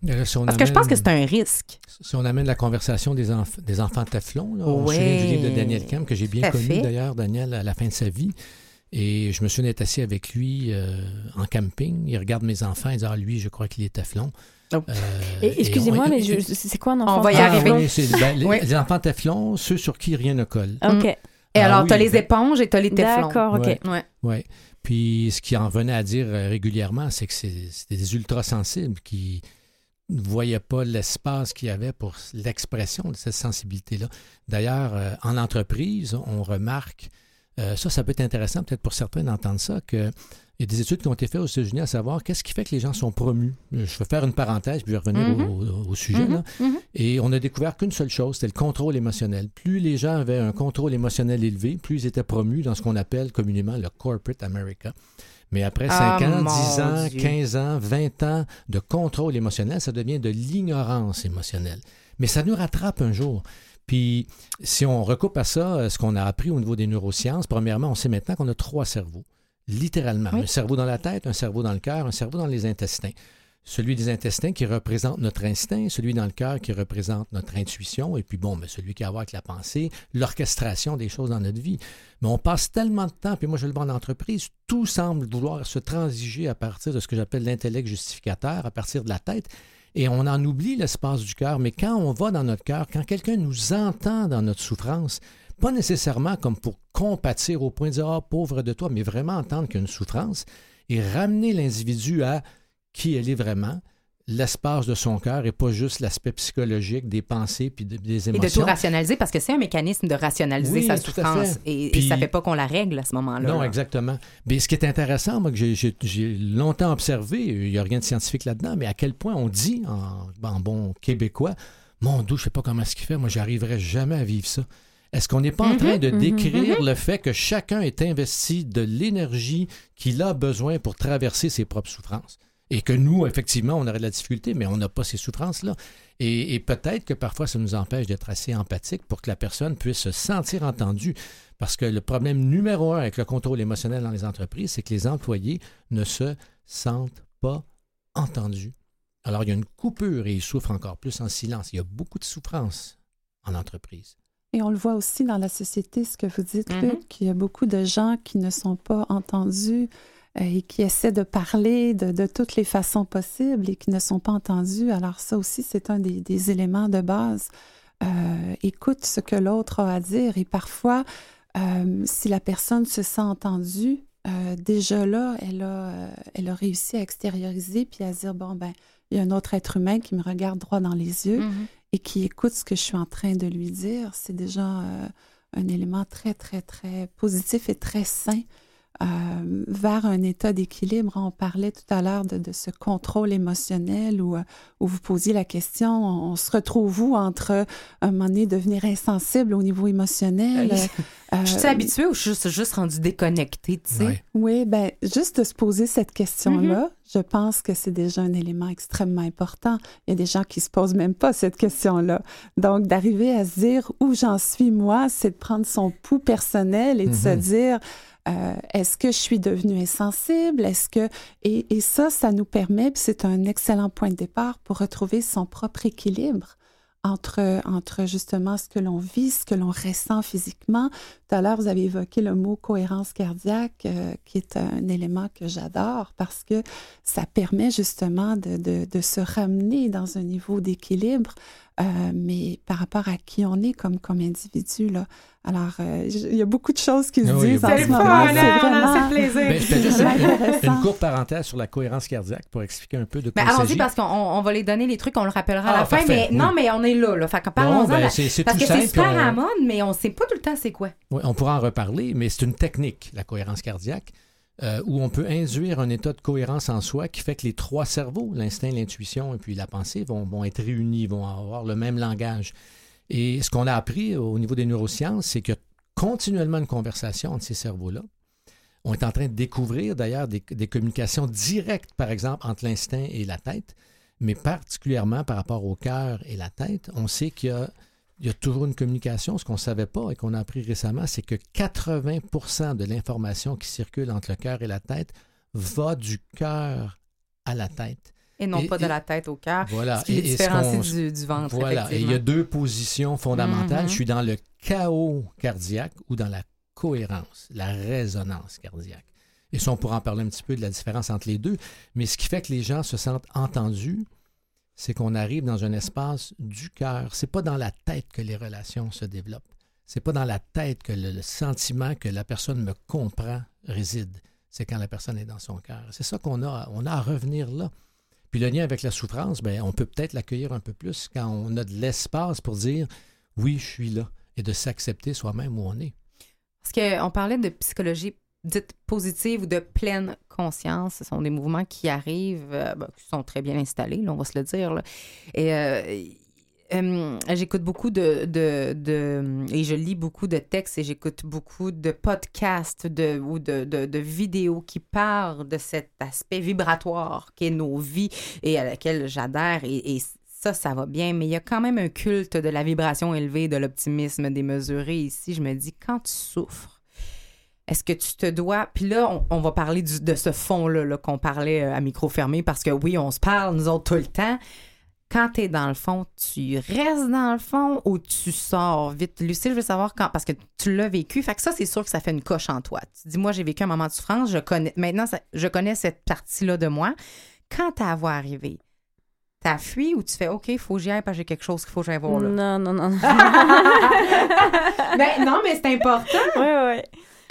Et là, si on Parce que je pense que amène- c'est un risque. Si on amène la conversation des, enf- des enfants Teflon, là, on Ouais. se souvient du livre de Daniel Kemp, que j'ai bien connu fait. d'ailleurs, Daniel, à la fin de sa vie. Et je me souviens d'être assis avec lui euh, en camping. Il regarde mes enfants et dit Ah, lui, je crois qu'il est Teflon. Oh. Euh, Et Excusez-moi, on- mais je- c'est quoi un enfant On va y Ah, arriver. oui, c'est- ben, les, Oui. les enfants Teflon, ceux sur qui rien ne colle. Ok, Et Ah alors, oui, t'as les ben- éponges et t'as les téflons. d'accord, ok. Ouais. Ouais. Oui. Puis ce qui en venait à dire euh, régulièrement, c'est que c'est- c'était des ultrasensibles qui ne voyaient pas l'espace qu'il y avait pour l'expression de cette sensibilité-là. D'ailleurs, euh, en entreprise, on remarque, euh, ça, ça peut être intéressant peut-être pour certains d'entendre ça, que il y a des études qui ont été faites aux États-Unis à savoir qu'est-ce qui fait que les gens sont promus. Je vais faire une parenthèse, puis je vais revenir Mhm. au, au sujet. là. Mhm. Et on a découvert qu'une seule chose, c'était le contrôle émotionnel. Plus les gens avaient un contrôle émotionnel élevé, plus ils étaient promus dans ce qu'on appelle communément le corporate America. Mais après Ah, 5 ans, mon 10 ans, Dieu. 15 ans, 20 ans de contrôle émotionnel, ça devient de l'ignorance émotionnelle. Mais ça nous rattrape un jour. Puis, si on recoupe à ça euh, ce qu'on a appris au niveau des neurosciences, premièrement, on sait maintenant qu'on a trois cerveaux. Littéralement. Oui. Un cerveau dans la tête, un cerveau dans le cœur, un cerveau dans les intestins. Celui des intestins qui représente notre instinct, celui dans le cœur qui représente notre intuition, et puis bon, ben, celui qui a à voir avec la pensée, l'orchestration des choses dans notre vie. Mais on passe tellement de temps, puis moi je le vois en entreprise, tout semble vouloir se transiger à partir de ce que j'appelle l'intellect justificateur, à partir de la tête, et on en oublie l'espace du cœur. Mais quand on va dans notre cœur, quand quelqu'un nous entend dans notre souffrance, pas nécessairement comme pour compatir au point de dire Ah, pauvre de toi, mais vraiment entendre qu'il y a une souffrance et ramener l'individu à qui elle est vraiment, l'espace de son cœur et pas juste l'aspect psychologique des pensées puis de- des Et de tout émotions. rationaliser parce que c'est un mécanisme de rationaliser Oui, sa souffrance. Et, et Puis- ça fait pas qu'on la règle à ce moment-là. Non, exactement. Mais ce qui est intéressant, moi, que j'ai- longtemps observé, il n'y a rien de scientifique là-dedans, mais à quel point on dit en, en bon québécois, mon doux, je sais pas comment est-ce qu'il fait, moi, j'arriverai jamais à vivre ça. Est-ce qu'on n'est pas en Mhm, train de mhm, décrire le fait que chacun est investi de l'énergie qu'il a besoin pour traverser ses propres souffrances? Et que nous, effectivement, on aurait de la difficulté, mais on n'a pas ces souffrances-là. Et, et peut-être que parfois, ça nous empêche d'être assez empathique pour que la personne puisse se sentir entendue. Parce que le problème numéro un avec le contrôle émotionnel dans les entreprises, c'est que les employés ne se sentent pas entendus. Alors, il y a une coupure et ils souffrent encore plus en silence. Il y a beaucoup de souffrance en entreprise. Et on le voit aussi dans la société, ce que vous dites, Mhm. Luc, qu'il y a beaucoup de gens qui ne sont pas entendus euh, et qui essaient de parler de, de toutes les façons possibles et qui ne sont pas entendus. Alors ça aussi, c'est un des, des éléments de base. Euh, écoute ce que l'autre a à dire et parfois, euh, si la personne se sent entendue, déjà là, elle a, elle a réussi à extérioriser puis à dire, bon, ben, il y a un autre être humain qui me regarde droit dans les yeux Mhm. Et qui écoute ce que je suis en train de lui dire, c'est déjà euh, un élément très, très, très positif et très sain euh, vers un état d'équilibre. On parlait tout à l'heure de, de ce contrôle émotionnel où, euh, où vous posiez la question, on, on se retrouve où entre un moment donné devenir insensible au niveau émotionnel? Euh, Je suis habituée ou je suis juste, juste rendue déconnectée, tu sais? Ouais. oui, ben juste de se poser cette question-là, Mm-hmm. je pense que c'est déjà un élément extrêmement important. Il y a des gens qui se posent même pas cette question-là. Donc, d'arriver à se dire où j'en suis moi, c'est de prendre son pouls personnel et de se Mhm. dire euh, est-ce que je suis devenue insensible? Est-ce que et, et ça, ça nous permet, c'est un excellent point de départ pour retrouver son propre équilibre entre, entre justement ce que l'on vit, ce que l'on ressent physiquement. Tout à l'heure, vous avez évoqué le mot cohérence cardiaque, euh, qui est un élément que j'adore parce que ça permet justement de, de, de se ramener dans un niveau d'équilibre, euh, mais par rapport à qui on est comme, comme individu. Là. Alors, euh, il y a beaucoup de choses qui se Oui, disent en C'est ce moment. C'est hein, on a vraiment... Ben, juste une, courte parenthèse sur la cohérence cardiaque pour expliquer un peu de quoi Mais il allons-y parce qu'on on va les donner les trucs, on le rappellera à Ah, la fin. parfait, Mais non, mais on est là. là. Fait que parlons-en. ben, parce tout que c'est super on- à la mode, mais on sait pas tout le temps c'est quoi. Oui, on pourra en reparler, mais c'est une technique, la cohérence cardiaque, euh, où on peut induire un état de cohérence en soi qui fait que les trois cerveaux, l'instinct, l'intuition et puis la pensée, vont, être réunis, vont avoir le même langage. Et ce qu'on a appris au niveau des neurosciences, c'est a continuellement une conversation entre ces cerveaux-là. On est en train de découvrir d'ailleurs des, des communications directes, par exemple, entre l'instinct et la tête, mais particulièrement par rapport au cœur et la tête. On sait qu'il y a, il y a toujours une communication. Ce qu'on ne savait pas et qu'on a appris récemment, c'est que 80 de l'information qui circule entre le cœur et la tête va du cœur à la tête. Et non Et- pas de et- la tête au cœur. Voilà. Ce qui les ce du, du ventre. Voilà. Et il y a deux positions fondamentales. Mhm. Je suis dans le chaos cardiaque ou dans la cohérence, la résonance cardiaque. Et ça, on pourra en parler un petit peu de la différence entre les deux. Mais ce qui fait que les gens se sentent entendus, c'est qu'on arrive dans un espace du cœur. C'est pas dans la tête que les relations se développent. C'est pas dans la tête que le, sentiment que la personne me comprend réside. C'est quand la personne est dans son cœur. C'est ça qu'on a, on a à revenir là. Puis le lien avec la souffrance, ben, on peut peut-être l'accueillir un peu plus quand on a de l'espace pour dire oui, je suis là et de s'accepter soi-même où on est. Parce qu'on parlait de psychologie dite positive ou de pleine conscience. Ce sont des mouvements qui arrivent, euh, ben, qui sont très bien installés, on va se le dire. Et euh, euh, j'écoute beaucoup de, de, Et je lis beaucoup de textes et j'écoute beaucoup de podcasts de, ou de, de, de vidéos qui parlent de cet aspect vibratoire qu'est nos vies et à laquelle j'adhère. Et, et ça, ça va bien, mais il y a quand même un culte de la vibration élevée, de l'optimisme démesuré ici. Je me dis, quand tu souffres, est-ce que tu te dois? Puis là, on, on va parler du- de ce fond-là là, qu'on parlait euh, à micro fermé parce que oui, on se parle, nous autres, tout le temps. Quand tu es dans le fond, tu restes dans le fond ou tu sors vite? Lucie, je veux savoir quand, parce que tu l'as vécu. Fait que ça, c'est sûr que ça fait une coche en toi. Tu dis, moi, j'ai vécu un moment de souffrance, je connais, maintenant, ça- je connais cette partie-là de moi. Quand ta voix arrivé, t'as fui ou tu fais, OK, il faut que j'y aille parce que j'ai quelque chose qu'il faut que j'aille voir là? Non, non, non. Ben, non, mais c'est important. ouais, ouais.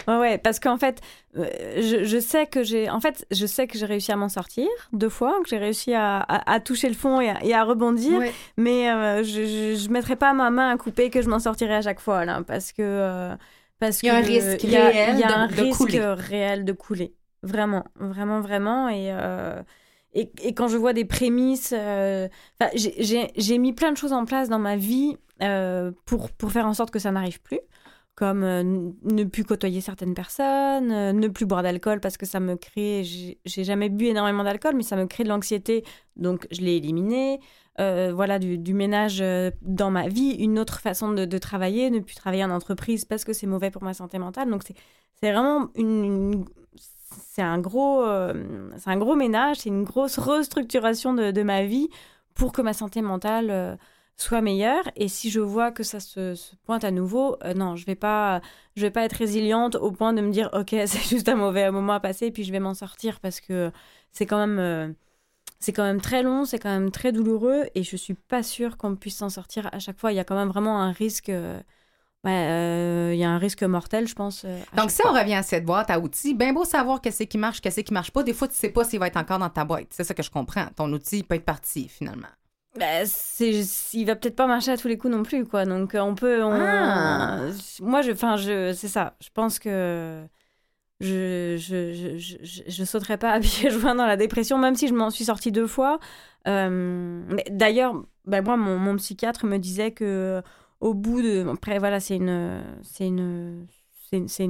Ouais, ouais, parce qu'en fait, euh, je, je sais que j'ai, en fait, je sais que j'ai réussi à m'en sortir deux fois, que j'ai réussi à, à- à toucher le fond et à, et à rebondir, Ouais. mais euh, je, je mettrai pas ma main à couper que je m'en sortirai à chaque fois là, parce que euh, parce Il y a un que risque y a- réel il y a de- un de risque couler. réel de couler, vraiment, vraiment, vraiment, et et, et quand je vois des prémices, euh, j'ai- mis plein de choses en place dans ma vie euh, pour pour faire en sorte que ça n'arrive plus comme euh, ne plus côtoyer certaines personnes, euh, ne plus boire d'alcool parce que ça me crée, j'ai jamais bu énormément d'alcool, mais ça me crée de l'anxiété, donc je l'ai éliminé. Euh, voilà, du, ménage dans ma vie, une autre façon de, travailler, ne plus travailler en entreprise parce que c'est mauvais pour ma santé mentale. Donc c'est vraiment une, c'est un gros, c'est un gros ménage, c'est une grosse restructuration de, ma vie pour que ma santé mentale soit meilleure. Et si je vois que ça se, se pointe à nouveau, euh, non, je vais pas, je vais pas être résiliente au point de me dire, ok, c'est juste un mauvais moment à passer, et puis je vais m'en sortir parce que c'est quand même, euh, c'est quand même très long, c'est quand même très douloureux, et je suis pas sûre qu'on puisse s'en sortir à chaque fois. Il y a quand même vraiment un risque. euh, ouais, euh, il y a un risque mortel, je pense. euh, Donc, si on revient à cette boîte à outils, bien beau savoir qu'est-ce qui marche, qu'est-ce qui marche pas. Des fois, tu sais pas s'il va être encore dans ta boîte. C'est ça que je comprends. Ton outil il peut être parti, finalement. Bah, c'est, il va peut-être pas marcher à tous les coups non plus, quoi. Donc, euh, on peut. on- Ah. Moi, je, enfin, je, c'est ça. Je pense que je, je, je, je, je- je sauterai pas à pieds joints dans la dépression, même si je m'en suis sortie deux fois. Euh, d'ailleurs, bah, moi, mon, mon psychiatre me disait que au bout de. Après, voilà, c'est une. C'est une. C'est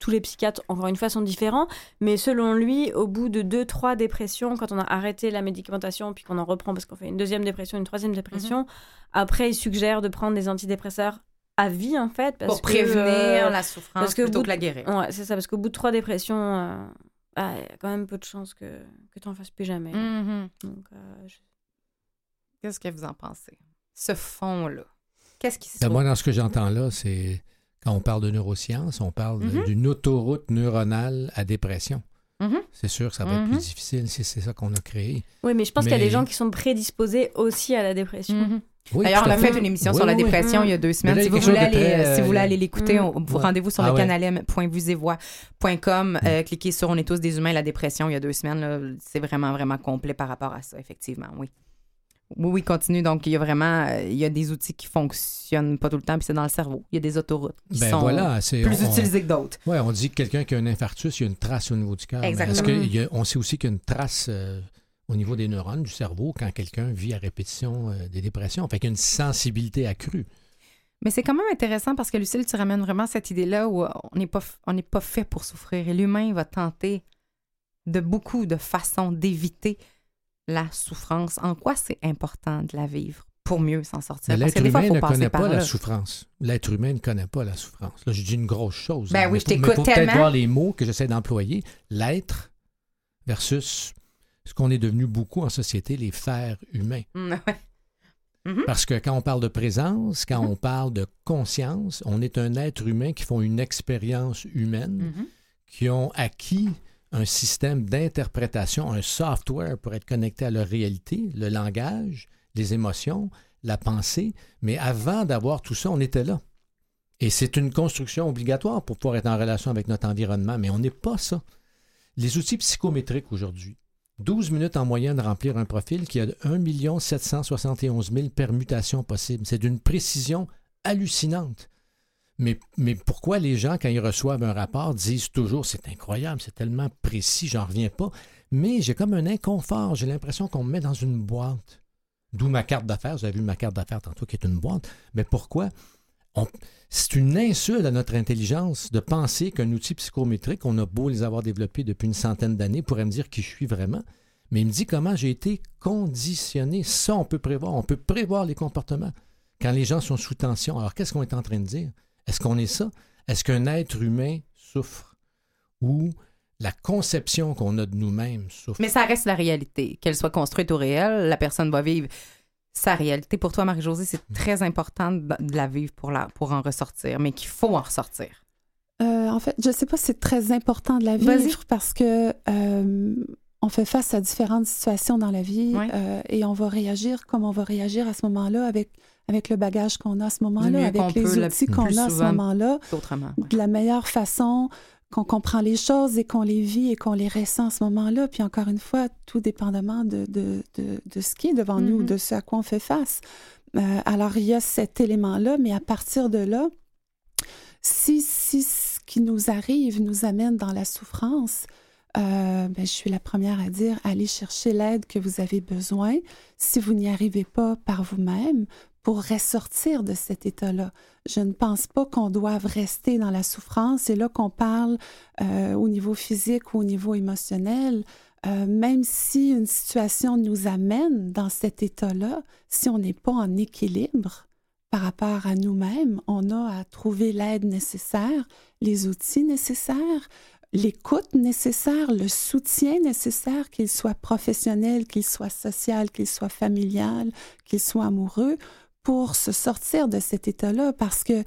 tous les psychiatres, encore une fois, sont différents, mais selon lui, au bout de deux, trois dépressions, quand on a arrêté la médicamentation, puis qu'on en reprend parce qu'on fait une deuxième dépression, une troisième dépression, après, il suggère de prendre des antidépresseurs à vie, en fait. Parce Pour que, prévenir euh, la souffrance parce que au plutôt bout que la guérir. Ouais, c'est ça, parce qu'au bout de trois dépressions, euh, ah, il y a quand même peu de chances que, que tu n'en fasses plus jamais. Mhm. Donc, euh, je- Qu'est-ce que vous en pensez? Ce fond-là. Qu'est-ce qui se Ben, moi, dans ce que j'entends là, c'est quand on parle de neurosciences, on parle Mhm. d'une autoroute neuronale à dépression. Mhm. C'est sûr que ça va être Mhm. plus difficile si c'est ça qu'on a créé. Oui, mais je pense qu'il y a des gens qui sont prédisposés aussi à la dépression. Mhm. Oui, D'ailleurs, on a fait fait. une émission Oui, sur la oui, dépression il y a deux semaines. là, Si vous, voulez aller, très, si vous voulez aller l'écouter, Mm. vous rendez-vous sur Ah le ouais. Euh, cliquez sur On est tous des humains, la dépression il y a deux semaines. C'est vraiment, vraiment complet par rapport à ça, effectivement, oui. Oui, oui, continue. Donc, il y a vraiment euh, il y a des outils qui fonctionnent pas tout le temps, puis c'est dans le cerveau. Il y a des autoroutes qui Ben sont voilà, plus on- utilisées que d'autres. Ouais, on dit que quelqu'un qui a un infarctus, il y a une trace au niveau du cœur. Mais Exactement. y a- on sait aussi qu'il y a une trace euh, au niveau des neurones du cerveau quand quelqu'un vit à répétition euh, des dépressions? Fait qu'il y a une sensibilité accrue. Mais c'est quand même intéressant parce que Lucille, tu ramènes vraiment cette idée-là où on n'est pas, f- on n'est pas fait pour souffrir. Et l'humain va tenter de beaucoup de façons d'éviter la souffrance. En quoi c'est important de la vivre pour mieux s'en sortir? L'être fois, humain ne connaît pas la souffrance. L'être humain ne connaît pas la souffrance. Là, je dis une grosse chose. Ben hein, oui, je t'écoute pour peut-être tellement. voir les mots que j'essaie d'employer. L'être versus ce qu'on est devenu beaucoup en société, les faire humains. Mm, ouais. Mhm. Parce que quand on parle de présence, quand on parle de conscience, on est un être humain qui font une expérience humaine, Mhm. qui ont acquis un système d'interprétation, un software pour être connecté à leur réalité, le langage, les émotions, la pensée. Mais avant d'avoir tout ça, on était là. Et c'est une construction obligatoire pour pouvoir être en relation avec notre environnement, mais on n'est pas ça. Les outils psychométriques aujourd'hui, 12 minutes en moyenne de remplir un profil qui a 1 771 000 permutations possibles. C'est d'une précision hallucinante. Mais, pourquoi les gens, quand ils reçoivent un rapport, disent toujours c'est incroyable, c'est tellement précis, j'en reviens pas. Mais j'ai comme un inconfort, j'ai l'impression qu'on me met dans une boîte. D'où ma carte d'affaires, vous avez vu ma carte d'affaires tantôt qui est une boîte. Mais pourquoi? C'est une insulte à notre intelligence de penser qu'un outil psychométrique, on a beau les avoir développés depuis une centaine d'années, pourrait me dire qui je suis vraiment. Mais il me dit comment j'ai été conditionné. Ça, on peut prévoir. On peut prévoir les comportements quand les gens sont sous tension. Alors, qu'est-ce qu'on est en train de dire? Est-ce qu'on est ça? Est-ce qu'un être humain souffre? Ou la conception qu'on a de nous-mêmes souffre? Mais ça reste la réalité. Qu'elle soit construite ou réelle, la personne va vivre sa réalité. Pour toi, Marie-Josée, c'est très important de la vivre pour, la, pour en ressortir, mais qu'il faut en ressortir. Euh, en fait, je ne sais pas si c'est très important de la vivre parce que euh, on fait face à différentes situations dans la vie Ouais. euh, et on va réagir comme on va réagir à ce moment-là avec, avec le bagage qu'on a à ce moment-là, avec les outils qu'on a à ce moment-là, ouais. de la meilleure façon qu'on comprend les choses et qu'on les vit et qu'on les ressent à ce moment-là. Puis encore une fois, tout dépendamment de, de, de, de ce qui est devant nous, Mhm. de ce à quoi on fait face. Euh, alors, il y a cet élément-là, mais à partir de là, si, si ce qui nous arrive nous amène dans la souffrance, euh, ben, je suis la première à dire allez chercher l'aide que vous avez besoin si vous n'y arrivez pas par vous-même pour ressortir de cet état-là. Je ne pense pas qu'on doive rester dans la souffrance. C'est là qu'on parle euh, au niveau physique ou au niveau émotionnel. Euh, même si une situation nous amène dans cet état-là, si on n'est pas en équilibre par rapport à nous-mêmes, on a à trouver l'aide nécessaire, les outils nécessaires, l'écoute nécessaire, le soutien nécessaire, qu'il soit professionnel, qu'il soit social, qu'il soit familial, qu'il soit amoureux, pour se sortir de cet état-là. Parce que,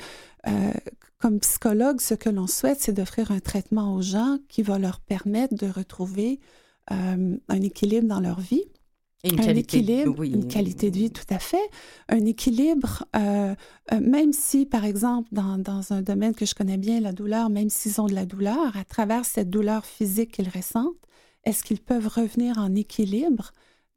euh, comme psychologue, ce que l'on souhaite, c'est d'offrir un traitement aux gens qui va leur permettre de retrouver euh, un équilibre dans leur vie Et une un qualité, équilibre, oui. une qualité de vie, tout à fait. Un équilibre, euh, euh, même si, par exemple, dans, dans un domaine que je connais bien, la douleur, même s'ils ont de la douleur, à travers cette douleur physique qu'ils ressentent, est-ce qu'ils peuvent revenir en équilibre?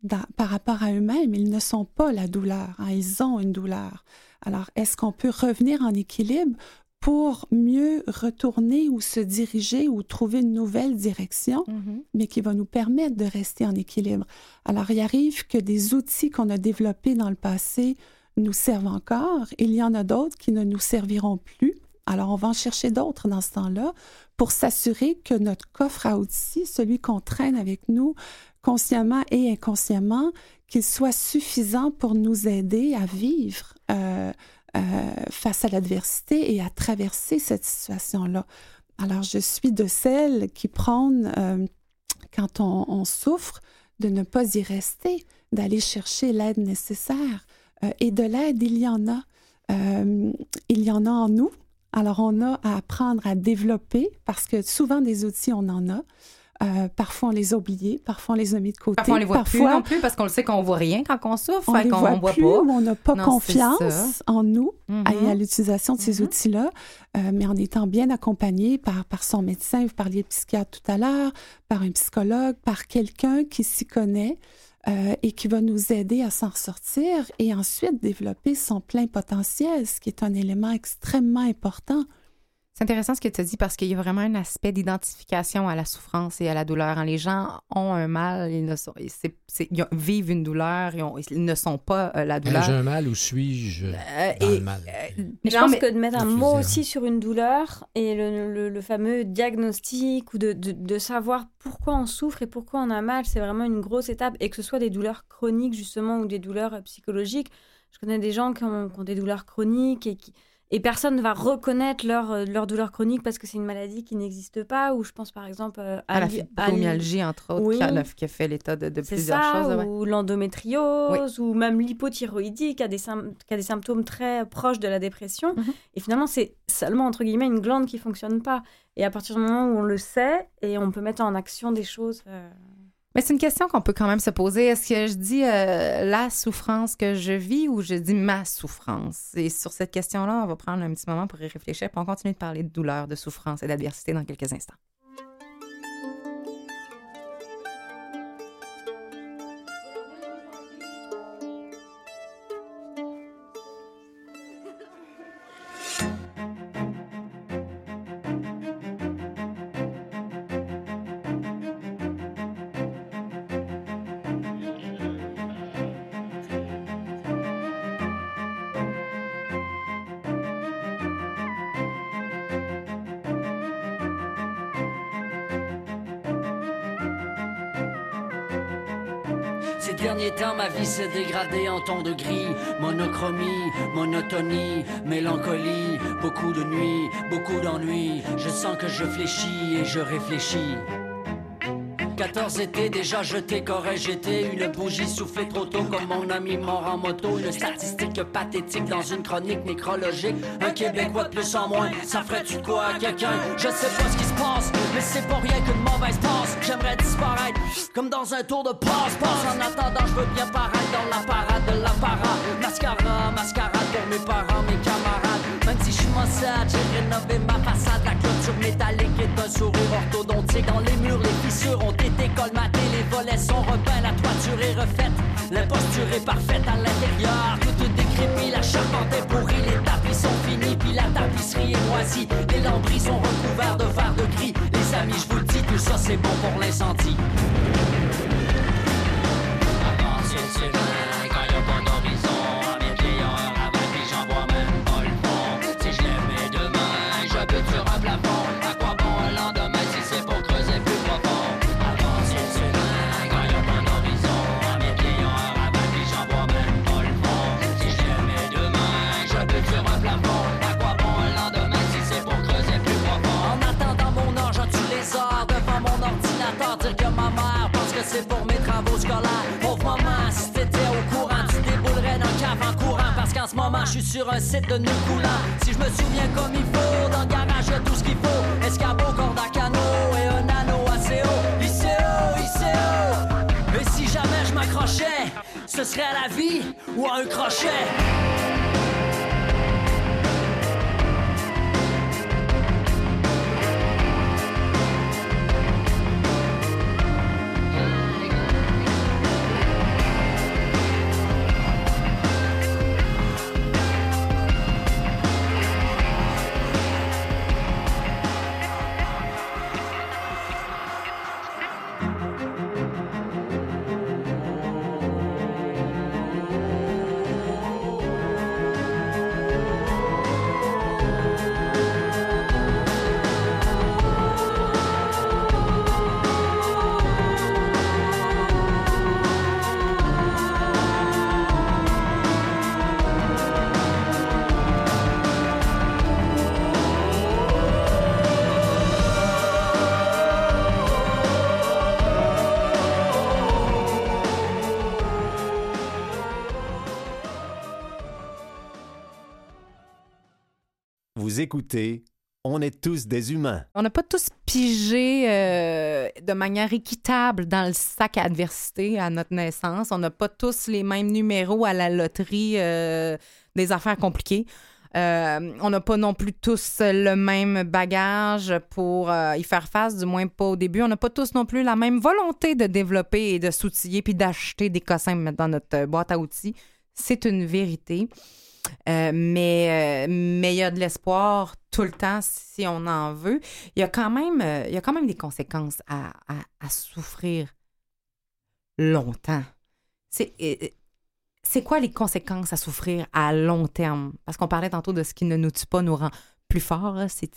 Dans- par rapport à eux-mêmes? Ils ne sont pas la douleur, hein, ils ont une douleur. Alors, est-ce qu'on peut revenir en équilibre pour mieux retourner ou se diriger ou trouver une nouvelle direction? Mhm. mais qui va nous permettre de rester en équilibre? Alors, il arrive que des outils qu'on a développés dans le passé nous servent encore. Il y en a d'autres qui ne nous serviront plus. Alors, on va en chercher d'autres dans ce temps-là pour s'assurer que notre coffre à outils, celui qu'on traîne avec nous consciemment et inconsciemment, qu'il soit suffisant pour nous aider à vivre euh, euh, face à l'adversité et à traverser cette situation-là. Alors, je suis de celles qui prônent, euh, quand on, on souffre, de ne pas y rester, d'aller chercher l'aide nécessaire. Et de l'aide, il y en a. Il y en a en nous. Alors, on a à apprendre à développer, parce que souvent des outils, on en a. Euh, parfois, on les a oubliés, parfois, on les a mis de côté. Parfois, on les voit plus Parfois, non plus parce qu'on le sait qu'on voit rien quand on souffre, on qu'on voit voit plus, pas. on n'a pas Non, confiance en nous Mhm. à, à l'utilisation de ces Mhm. outils-là, euh, mais en étant bien accompagné par, par son médecin, vous parliez de psychiatre tout à l'heure, par un psychologue, par quelqu'un qui s'y connaît euh, et qui va nous aider à s'en sortir et ensuite développer son plein potentiel, ce qui est un élément extrêmement important. C'est intéressant ce que tu as dit parce qu'il y a vraiment un aspect d'identification à la souffrance et à la douleur. Quand les gens ont un mal, ils, ne sont, c'est- c'est- ils ont- vivent une douleur, ils, ont- ils ne sont pas euh, la douleur. Ai-je un mal ou suis-je Euh, dans et- le mal? Mais je Non, pense mais- que de mettre un mot hein. aussi sur une douleur et le, le- le fameux diagnostic ou de, de- de savoir pourquoi on souffre et pourquoi on a mal, c'est vraiment une grosse étape. Et que ce soit des douleurs chroniques justement ou des douleurs euh, psychologiques. Je connais des gens qui ont, qui ont des douleurs chroniques et qui... Et personne ne va reconnaître leur, euh, leur douleur chronique parce que c'est une maladie qui n'existe pas. Ou je pense par exemple euh, à la fibromyalgie, entre autres, Oui. qui, a, qui a fait l'état de, plusieurs ça, choses. ouais. ou l'endométriose, ou même l'hypothyroïdie qui, a des sym- qui a des symptômes très proches de la dépression. Mhm. Et finalement, c'est seulement, entre guillemets, une glande qui fonctionne pas. Et à partir du moment où on le sait, et on peut mettre en action des choses... euh, Mais c'est une question qu'on peut quand même se poser. Est-ce que je dis euh, la souffrance que je vis ou je dis ma souffrance? Et sur cette question-là, on va prendre un petit moment pour y réfléchir, puis on continue de parler de douleur, de souffrance et d'adversité dans quelques instants. Temps, vie s'est dégradée en ton de gris? Monochromie, monotonie, mélancolie. Beaucoup de nuits, beaucoup d'ennuis. Je sens que je fléchis et je réfléchis. 14 étés déjà jeté, qu'aurais j'été Une bougie soufflée trop tôt comme mon ami mort en moto. Une statistique pathétique dans une chronique nécrologique. Un Québécois de plus en moins, ça ferait-tu quoi à quelqu'un? Je sais pas ce qui se passe, mais c'est pas rien qu'une mauvaise passe. J'aimerais disparaître, comme dans un tour de passe-passe. En attendant, je veux bien paraître dans la parade de l'apparat Mascara, mascarade pour mes parents, mes camarades Même si je suis maussade, j'ai rénové ma façade. La clôture métallique est un sourire orthodontique. Dans les murs, les fissures ont été colmatées. Les volets sont repeints, la toiture est refaite. L'imposture est parfaite à l'intérieur. Tout décrépit, la charpente est pourrie. Les tapis sont finis, puis la tapisserie est moisie. Les lambris sont recouverts de verre de gris. Les amis, je vous le dis, tout ça c'est bon pour l'incendie c'est pour mes travaux scolaires. Pauvre maman, si t'étais au courant, tu déboulerais dans le cave en courant. Parce qu'en ce moment, je suis sur un site de nœud coulant Si je me souviens comme il faut, dans le garage, y'a tout ce qu'il faut. Escabeau, corde à canot et un anneau assez haut. ICO, ICO Et si jamais je m'accrochais, ce serait à la vie ou à un crochet? Écoutez On est tous des humains. On n'a pas tous pigé euh, de manière équitable dans le sac à adversité à notre naissance. On n'a pas tous les mêmes numéros à la loterie euh, des affaires compliquées. Euh, on n'a pas non plus tous le même bagage pour y faire face, du moins pas au début. On n'a pas tous non plus la même volonté de développer et de s'outiller puis d'acheter des cossins dans notre boîte à outils. C'est une vérité. Euh, mais euh, mais il y a de l'espoir tout le temps si on en veut. Il y a quand même, euh, il y a quand même des conséquences à, souffrir longtemps. C'est c'est quoi les conséquences à souffrir à long terme? Parce qu'on parlait tantôt de ce qui ne nous tue pas nous rend plus forts. C'est-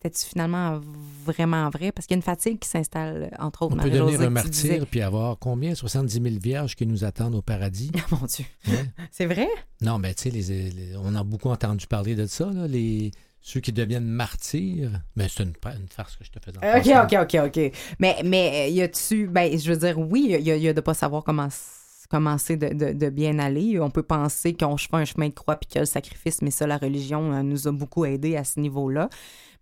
C'était finalement vraiment vrai? Parce qu'il y a une fatigue qui s'installe, entre autres. On peut devenir un martyr puis avoir combien? 70 000 vierges qui nous attendent au paradis? Ah, Mon Dieu. Ouais. C'est vrai? Non, mais tu sais, on a beaucoup entendu parler de ça, là, les, ceux qui deviennent martyrs. Mais c'est une, une farce que je te fais OK, entendre. OK, OK, OK. Mais, mais euh, y a-tu. Ben, je veux dire, oui, il y a, y a de pas savoir comment commencer de, de, de bien aller. On peut penser qu'on fait un chemin de croix puis qu'il y a le sacrifice, mais ça, la religion euh, nous a beaucoup aidés à ce niveau-là.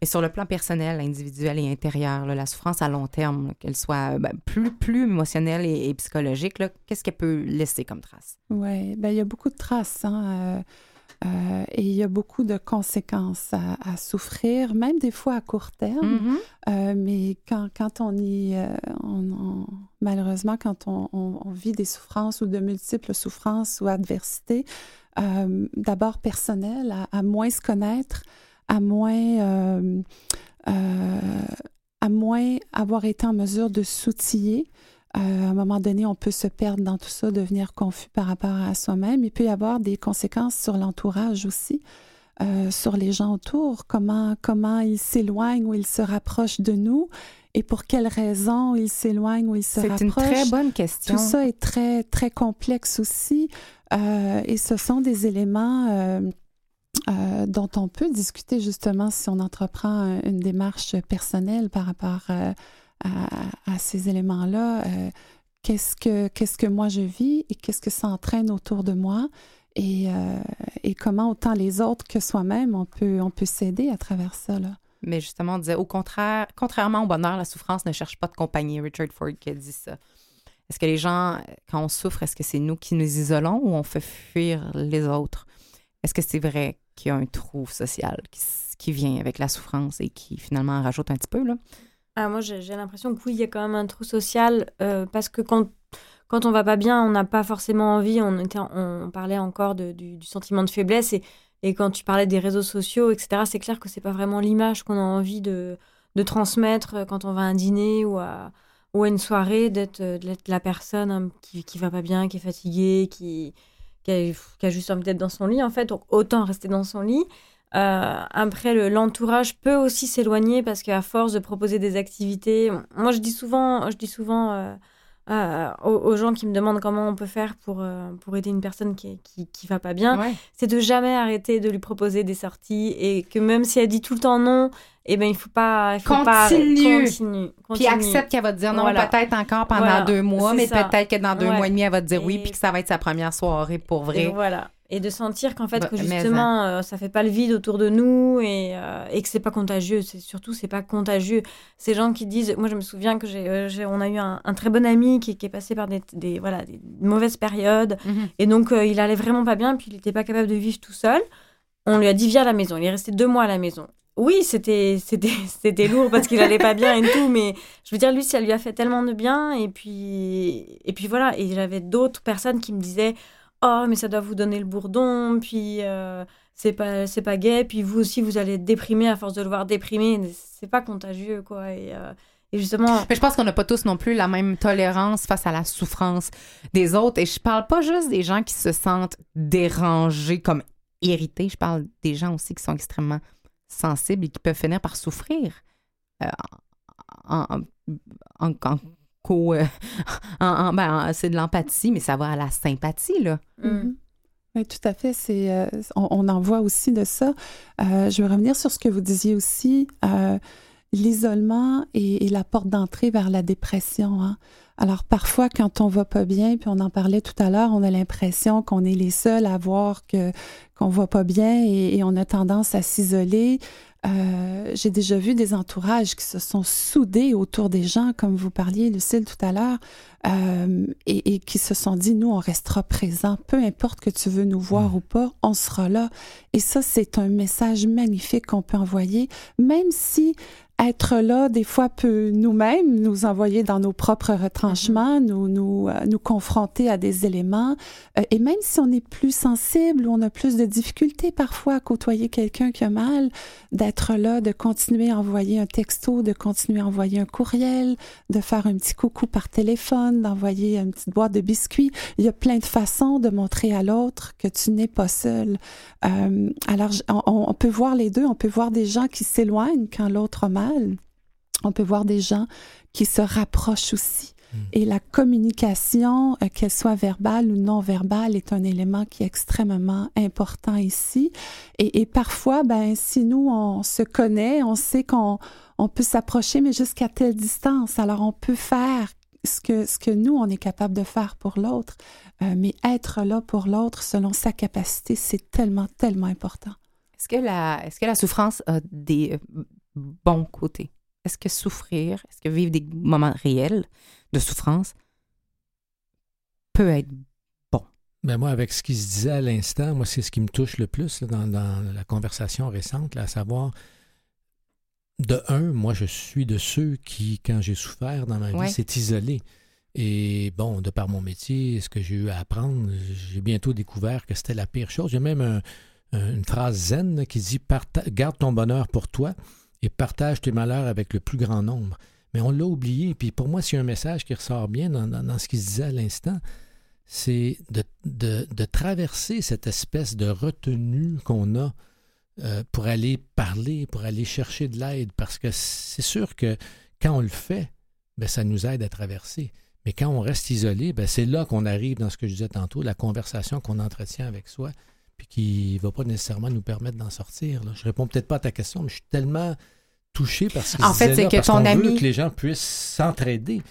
Mais sur le plan personnel, individuel et intérieur, là, la souffrance à long terme, qu'elle soit ben, plus, plus émotionnelle et, et psychologique, qu'est-ce qu'elle peut laisser comme trace? Oui, ben, il y a beaucoup de traces hein, euh, euh, et il y a beaucoup de conséquences à, à souffrir, même des fois à court terme. Mhm. Euh, mais quand, quand on y. euh, on- on- malheureusement, quand on, vit des souffrances ou de multiples souffrances ou adversités, d'abord personnelles, à, à moins se connaître, à moins. euh, euh, à moins avoir été en mesure de s'outiller. Euh, à un moment donné, on peut se perdre dans tout ça, devenir confus par rapport à soi-même. Il peut y avoir des conséquences sur l'entourage aussi, euh, sur les gens autour, comment, comment ils s'éloignent ou ils se rapprochent de nous et pour quelles raisons ils s'éloignent ou ils se C'est rapprochent. une très bonne question. Tout ça est très, très complexe aussi. Euh, et ce sont des éléments euh, euh, dont on peut discuter justement si on entreprend euh, une démarche personnelle par rapport euh, à, ces éléments-là. Qu'est-ce, que, qu'est-ce que moi je vis et qu'est-ce que ça entraîne autour de moi et, et comment autant les autres que soi-même on peut, on peut s'aider à travers ça. Là. Mais justement, on disait, au contraire, contrairement au bonheur, la souffrance ne cherche pas de compagnie. Richard Ford qui a dit ça. Est-ce que les gens, quand on souffre, est-ce que c'est nous qui nous isolons ou on fait fuir les autres? Est-ce que c'est vrai qu'il y a un trou social qui, vient avec la souffrance et qui finalement en rajoute un petit peu, là? Ah, moi, j'ai l'impression que oui, il y a quand même un trou social euh, parce que quand, quand on va pas bien, on n'a pas forcément envie. On, était, on parlait encore du, sentiment de faiblesse et, et quand tu parlais des réseaux sociaux, etc., c'est clair que c'est pas vraiment l'image qu'on a envie de, de transmettre euh, quand on va à un dîner ou à, ou à une soirée, d'être euh, la personne hein, qui, qui va pas bien, qui est fatiguée, qui, qui, a, qui a juste envie d'être dans son lit, en fait. Donc, autant rester dans son lit. Euh, après, le- l'entourage peut aussi s'éloigner parce qu'à force de proposer des activités, moi je dis souvent, je dis souvent euh, euh, aux, aux gens qui me demandent comment on peut faire pour, pour aider une personne qui, qui, qui va pas bien, Ouais. c'est de jamais arrêter de lui proposer des sorties et que même si elle dit tout le temps non, eh ben il faut pas, il faut pas Continue. continue, Puis continue. accepte qu'elle va te dire non, Voilà. peut-être encore pendant Voilà. deux mois, mais peut-être que dans deux Ouais. mois et demi, elle va te dire oui, Et- puis que ça va être sa première soirée pour Et vrai. voilà. Et de sentir qu'en fait, Bah, que justement, euh, ça fait pas le vide autour de nous et, euh, et que c'est pas contagieux. C'est surtout, c'est pas contagieux. Ces gens qui disent, moi, je me souviens que j'ai, euh, on a eu un, un très bon ami qui, qui est passé par des, des, voilà, des mauvaises périodes. Mhm. Et donc, euh, il allait vraiment pas bien, puis il était pas capable de vivre tout seul. On lui a dit, viens à la maison. Il est resté deux mois à la maison. Oui, c'était, c'était, c'était lourd parce qu'il allait pas bien et tout, mais je veux dire, lui, ça lui a fait tellement de bien. Et puis, et puis voilà. Et j'avais d'autres personnes qui me disaient, oh, mais ça doit vous donner le bourdon, puis euh, c'est pas, c'est pas gay, puis vous aussi, vous allez être déprimé à force de le voir déprimé. C'est pas contagieux, quoi. Et, euh, et justement, Mais je pense qu'on n'a pas tous non plus la même tolérance face à la souffrance des autres. Et je parle pas juste des gens qui se sentent dérangés comme irrités. Je parle des gens aussi qui sont extrêmement sensibles et qui peuvent finir par souffrir euh, en, en, en- en co- euh, en- en- ben, en- c'est de l'empathie, mais ça va à la sympathie, là. mm. Mhm. Oui, tout à fait. C'est, euh, on, on en voit aussi de ça. Euh, je veux revenir sur ce que vous disiez aussi, euh, l'isolement et, et la porte d'entrée vers la dépression. hein. Alors parfois, quand on va pas bien, puis on en parlait tout à l'heure, on a l'impression qu'on est les seuls à voir que qu'on va pas bien et, et on a tendance à s'isoler. Euh, J'ai déjà vu des entourages qui se sont soudés autour des gens, comme vous parliez, Lucille, tout à l'heure, euh, et, et qui se sont dit, nous, on restera présents, peu importe que tu veux nous voir ou pas, on sera là. Et ça, c'est un message magnifique qu'on peut envoyer, même si être là, des fois, peut nous-mêmes nous envoyer dans nos propres franchement, nous, nous, euh, nous confronter à des éléments. Euh, et même si on est plus sensible ou on a plus de difficultés parfois à côtoyer quelqu'un qui a mal, d'être là, de continuer à envoyer un texto, de continuer à envoyer un courriel, de faire un petit coucou par téléphone, d'envoyer une petite boîte de biscuits. Il y a plein de façons de montrer à l'autre que tu n'es pas seul. Euh, alors, on, on peut voir les deux. On peut voir des gens qui s'éloignent quand l'autre a mal. On peut voir des gens qui se rapprochent aussi. Et la communication, euh, qu'elle soit verbale ou non verbale, est un élément qui est extrêmement important ici. Et, parfois, ben, si nous, on se connaît, on sait qu'on on peut s'approcher, mais jusqu'à telle distance. Alors, on peut faire ce que, ce que nous, on est capable de faire pour l'autre. Euh, mais être là pour l'autre selon sa capacité, c'est tellement, tellement important. Est-ce que, la, est-ce que la souffrance a des euh, bons côtés? Est-ce que souffrir, est-ce que vivre des moments réels de souffrance peut être Ben moi, avec ce qui se disait à l'instant, moi, c'est ce qui me touche le plus là, dans, dans la conversation récente, là, à savoir, de un, moi, je suis de ceux qui, quand j'ai souffert dans ma vie, Ouais. s'est isolé. Et bon, de par mon métier, ce que j'ai eu à apprendre, j'ai bientôt découvert que c'était la pire chose. Il y a même un- un- une phrase zen qui dit Garde ton bonheur pour toi et partage tes malheurs avec le plus grand nombre. Mais on l'a oublié. Puis pour moi, a un message qui ressort bien dans, ce qui se disait à l'instant, c'est de traverser cette espèce de retenue qu'on a euh, pour aller parler, pour aller chercher de l'aide, parce que c'est sûr que quand on le fait, ben, ça nous aide à traverser. Mais quand on reste isolé, ben, c'est là qu'on arrive dans ce que je disais tantôt, la conversation qu'on entretient avec soi, puis qui ne va pas nécessairement nous permettre d'en sortir. Là. Je réponds peut-être pas à ta question, mais je suis tellement touché par ce que En fait, c'est que ton ami- que les gens puissent s'entraider.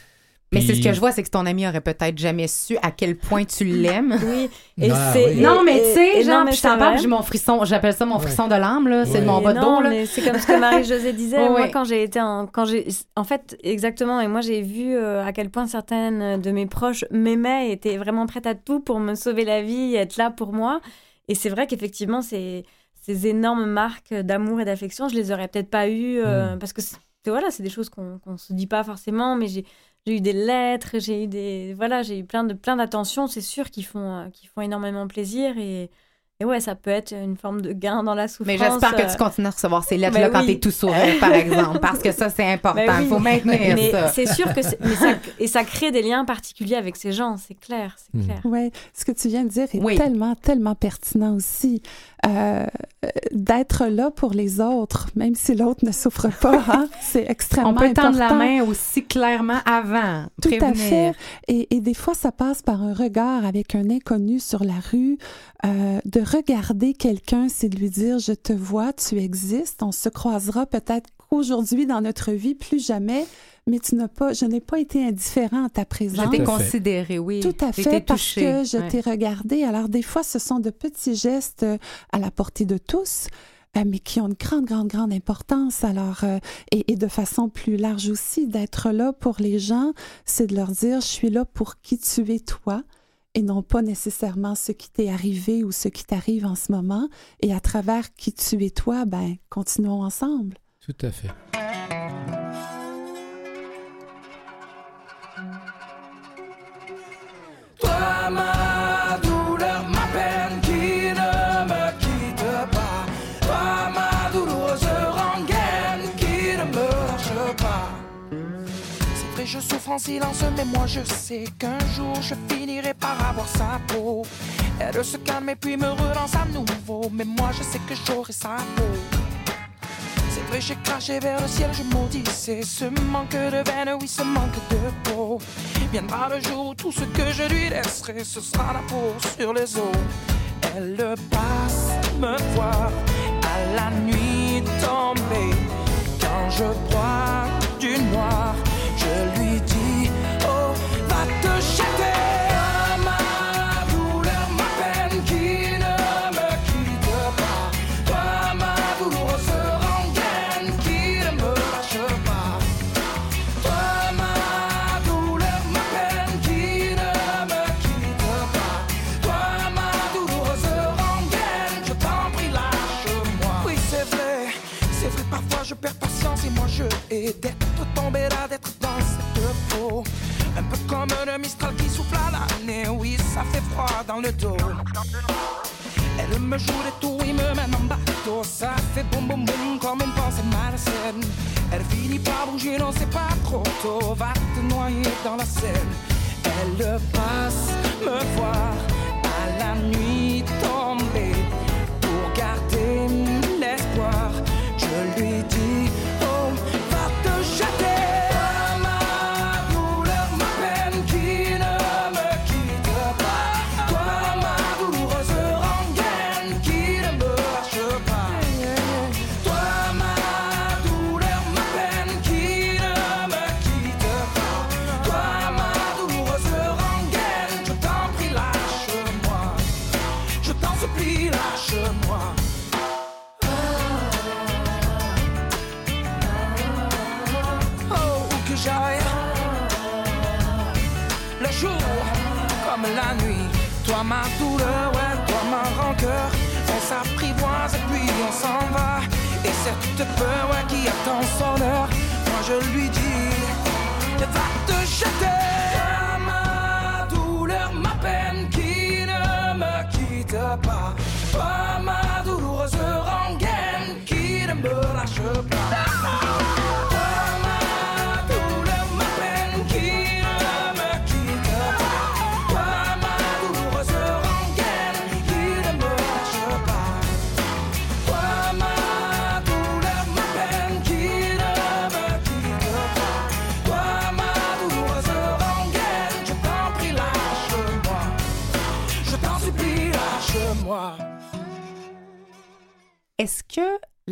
Mais c'est ce que je vois, c'est que ton ami aurait peut-être jamais su à quel point tu l'aimes. Oui, et Ah, c'est. oui. Non, mais tu sais, genre, je t'en parle, j'ai mon frisson, j'appelle ça mon Ouais. frisson de l'âme, là, c'est Ouais. de mon bas de dos, là. c'est comme ce que Marie-Josée disait. Ouais, moi, quand j'ai été en, quand j'ai, en fait, exactement. Et moi, j'ai vu euh, à quel point certaines de mes proches m'aimaient, et étaient vraiment prêtes à tout pour me sauver la vie, et être là pour moi. Et c'est vrai qu'effectivement, ces, ces énormes marques d'amour et d'affection, je les aurais peut-être pas eues euh, Mm. parce que c'est- voilà, c'est des choses qu'on qu'on se dit pas forcément. Mais j'ai j'ai eu des lettres, j'ai eu des voilà, j'ai eu plein de plein d'attentions. C'est sûr qui font euh, qui font énormément plaisir et et ouais, ça peut être une forme de gain dans la souffrance. Mais j'espère que euh, tu continues à recevoir ces lettres-là quand oui. t'es tout sourire, par exemple, parce que ça, c'est important. Il oui. faut maintenir mais ça. c'est sûr que c'est- mais ça, et ça crée des liens particuliers avec ces gens, c'est clair, c'est Mm. clair. Oui, ce que tu viens de dire est Oui. tellement, tellement pertinent aussi. Euh, euh, D'être là pour les autres, même si l'autre ne souffre pas, hein, c'est extrêmement On peut important. tendre la main aussi clairement avant. Tout à fait. Et, et des fois, ça passe par un regard avec un inconnu sur la rue. Euh, de regarder quelqu'un, c'est de lui dire Je te vois, tu existes. On se croisera peut-être qu'aujourd'hui dans notre vie, plus jamais. Mais tu n'as pas, je n'ai pas été indifférent à ta Je présence. t'ai à fait. considéré, oui. Tout à fait, parce touchée. que je Ouais. t'ai regardé. Alors, des fois, ce sont de petits gestes euh, à la portée de tous, euh, mais qui ont une grande, grande, grande importance. Alors, euh, et, et de façon plus large aussi, d'être là pour les gens, c'est de leur dire, je suis là pour qui tu es toi et non pas nécessairement ce qui t'est arrivé ou ce qui t'arrive en ce moment. Et à travers qui tu es toi, ben, continuons ensemble. Tout à fait. Toi, ma Je souffre en silence, mais moi je sais qu'un jour je finirai par avoir sa peau. Elle se calme et puis me relance à nouveau. Mais moi je sais que j'aurai sa peau. C'est vrai, j'ai craché vers le ciel, je maudissais ce manque de veine, oui, ce manque de peau. Viendra le jour où tout ce que je lui laisserai, ce sera la peau sur les os. Elle passe me voir à la nuit tombée. Quand je broie du noir, comme le mistral qui souffle à l'année. Oui, ça fait froid dans le dos. Elle me joue des tours, il me mène en bateau. Ça fait boum boum boum comme une pensée malsaine. Elle finit par bouger, non, c'est pas trop tôt. Va te noyer dans la Seine. Elle passe me voir à la nuit tombée Et cette peur, ouais, qui attend son heure. Moi, je lui dis, va te jeter. Ma douleur, ma peine qui ne me quitte pas.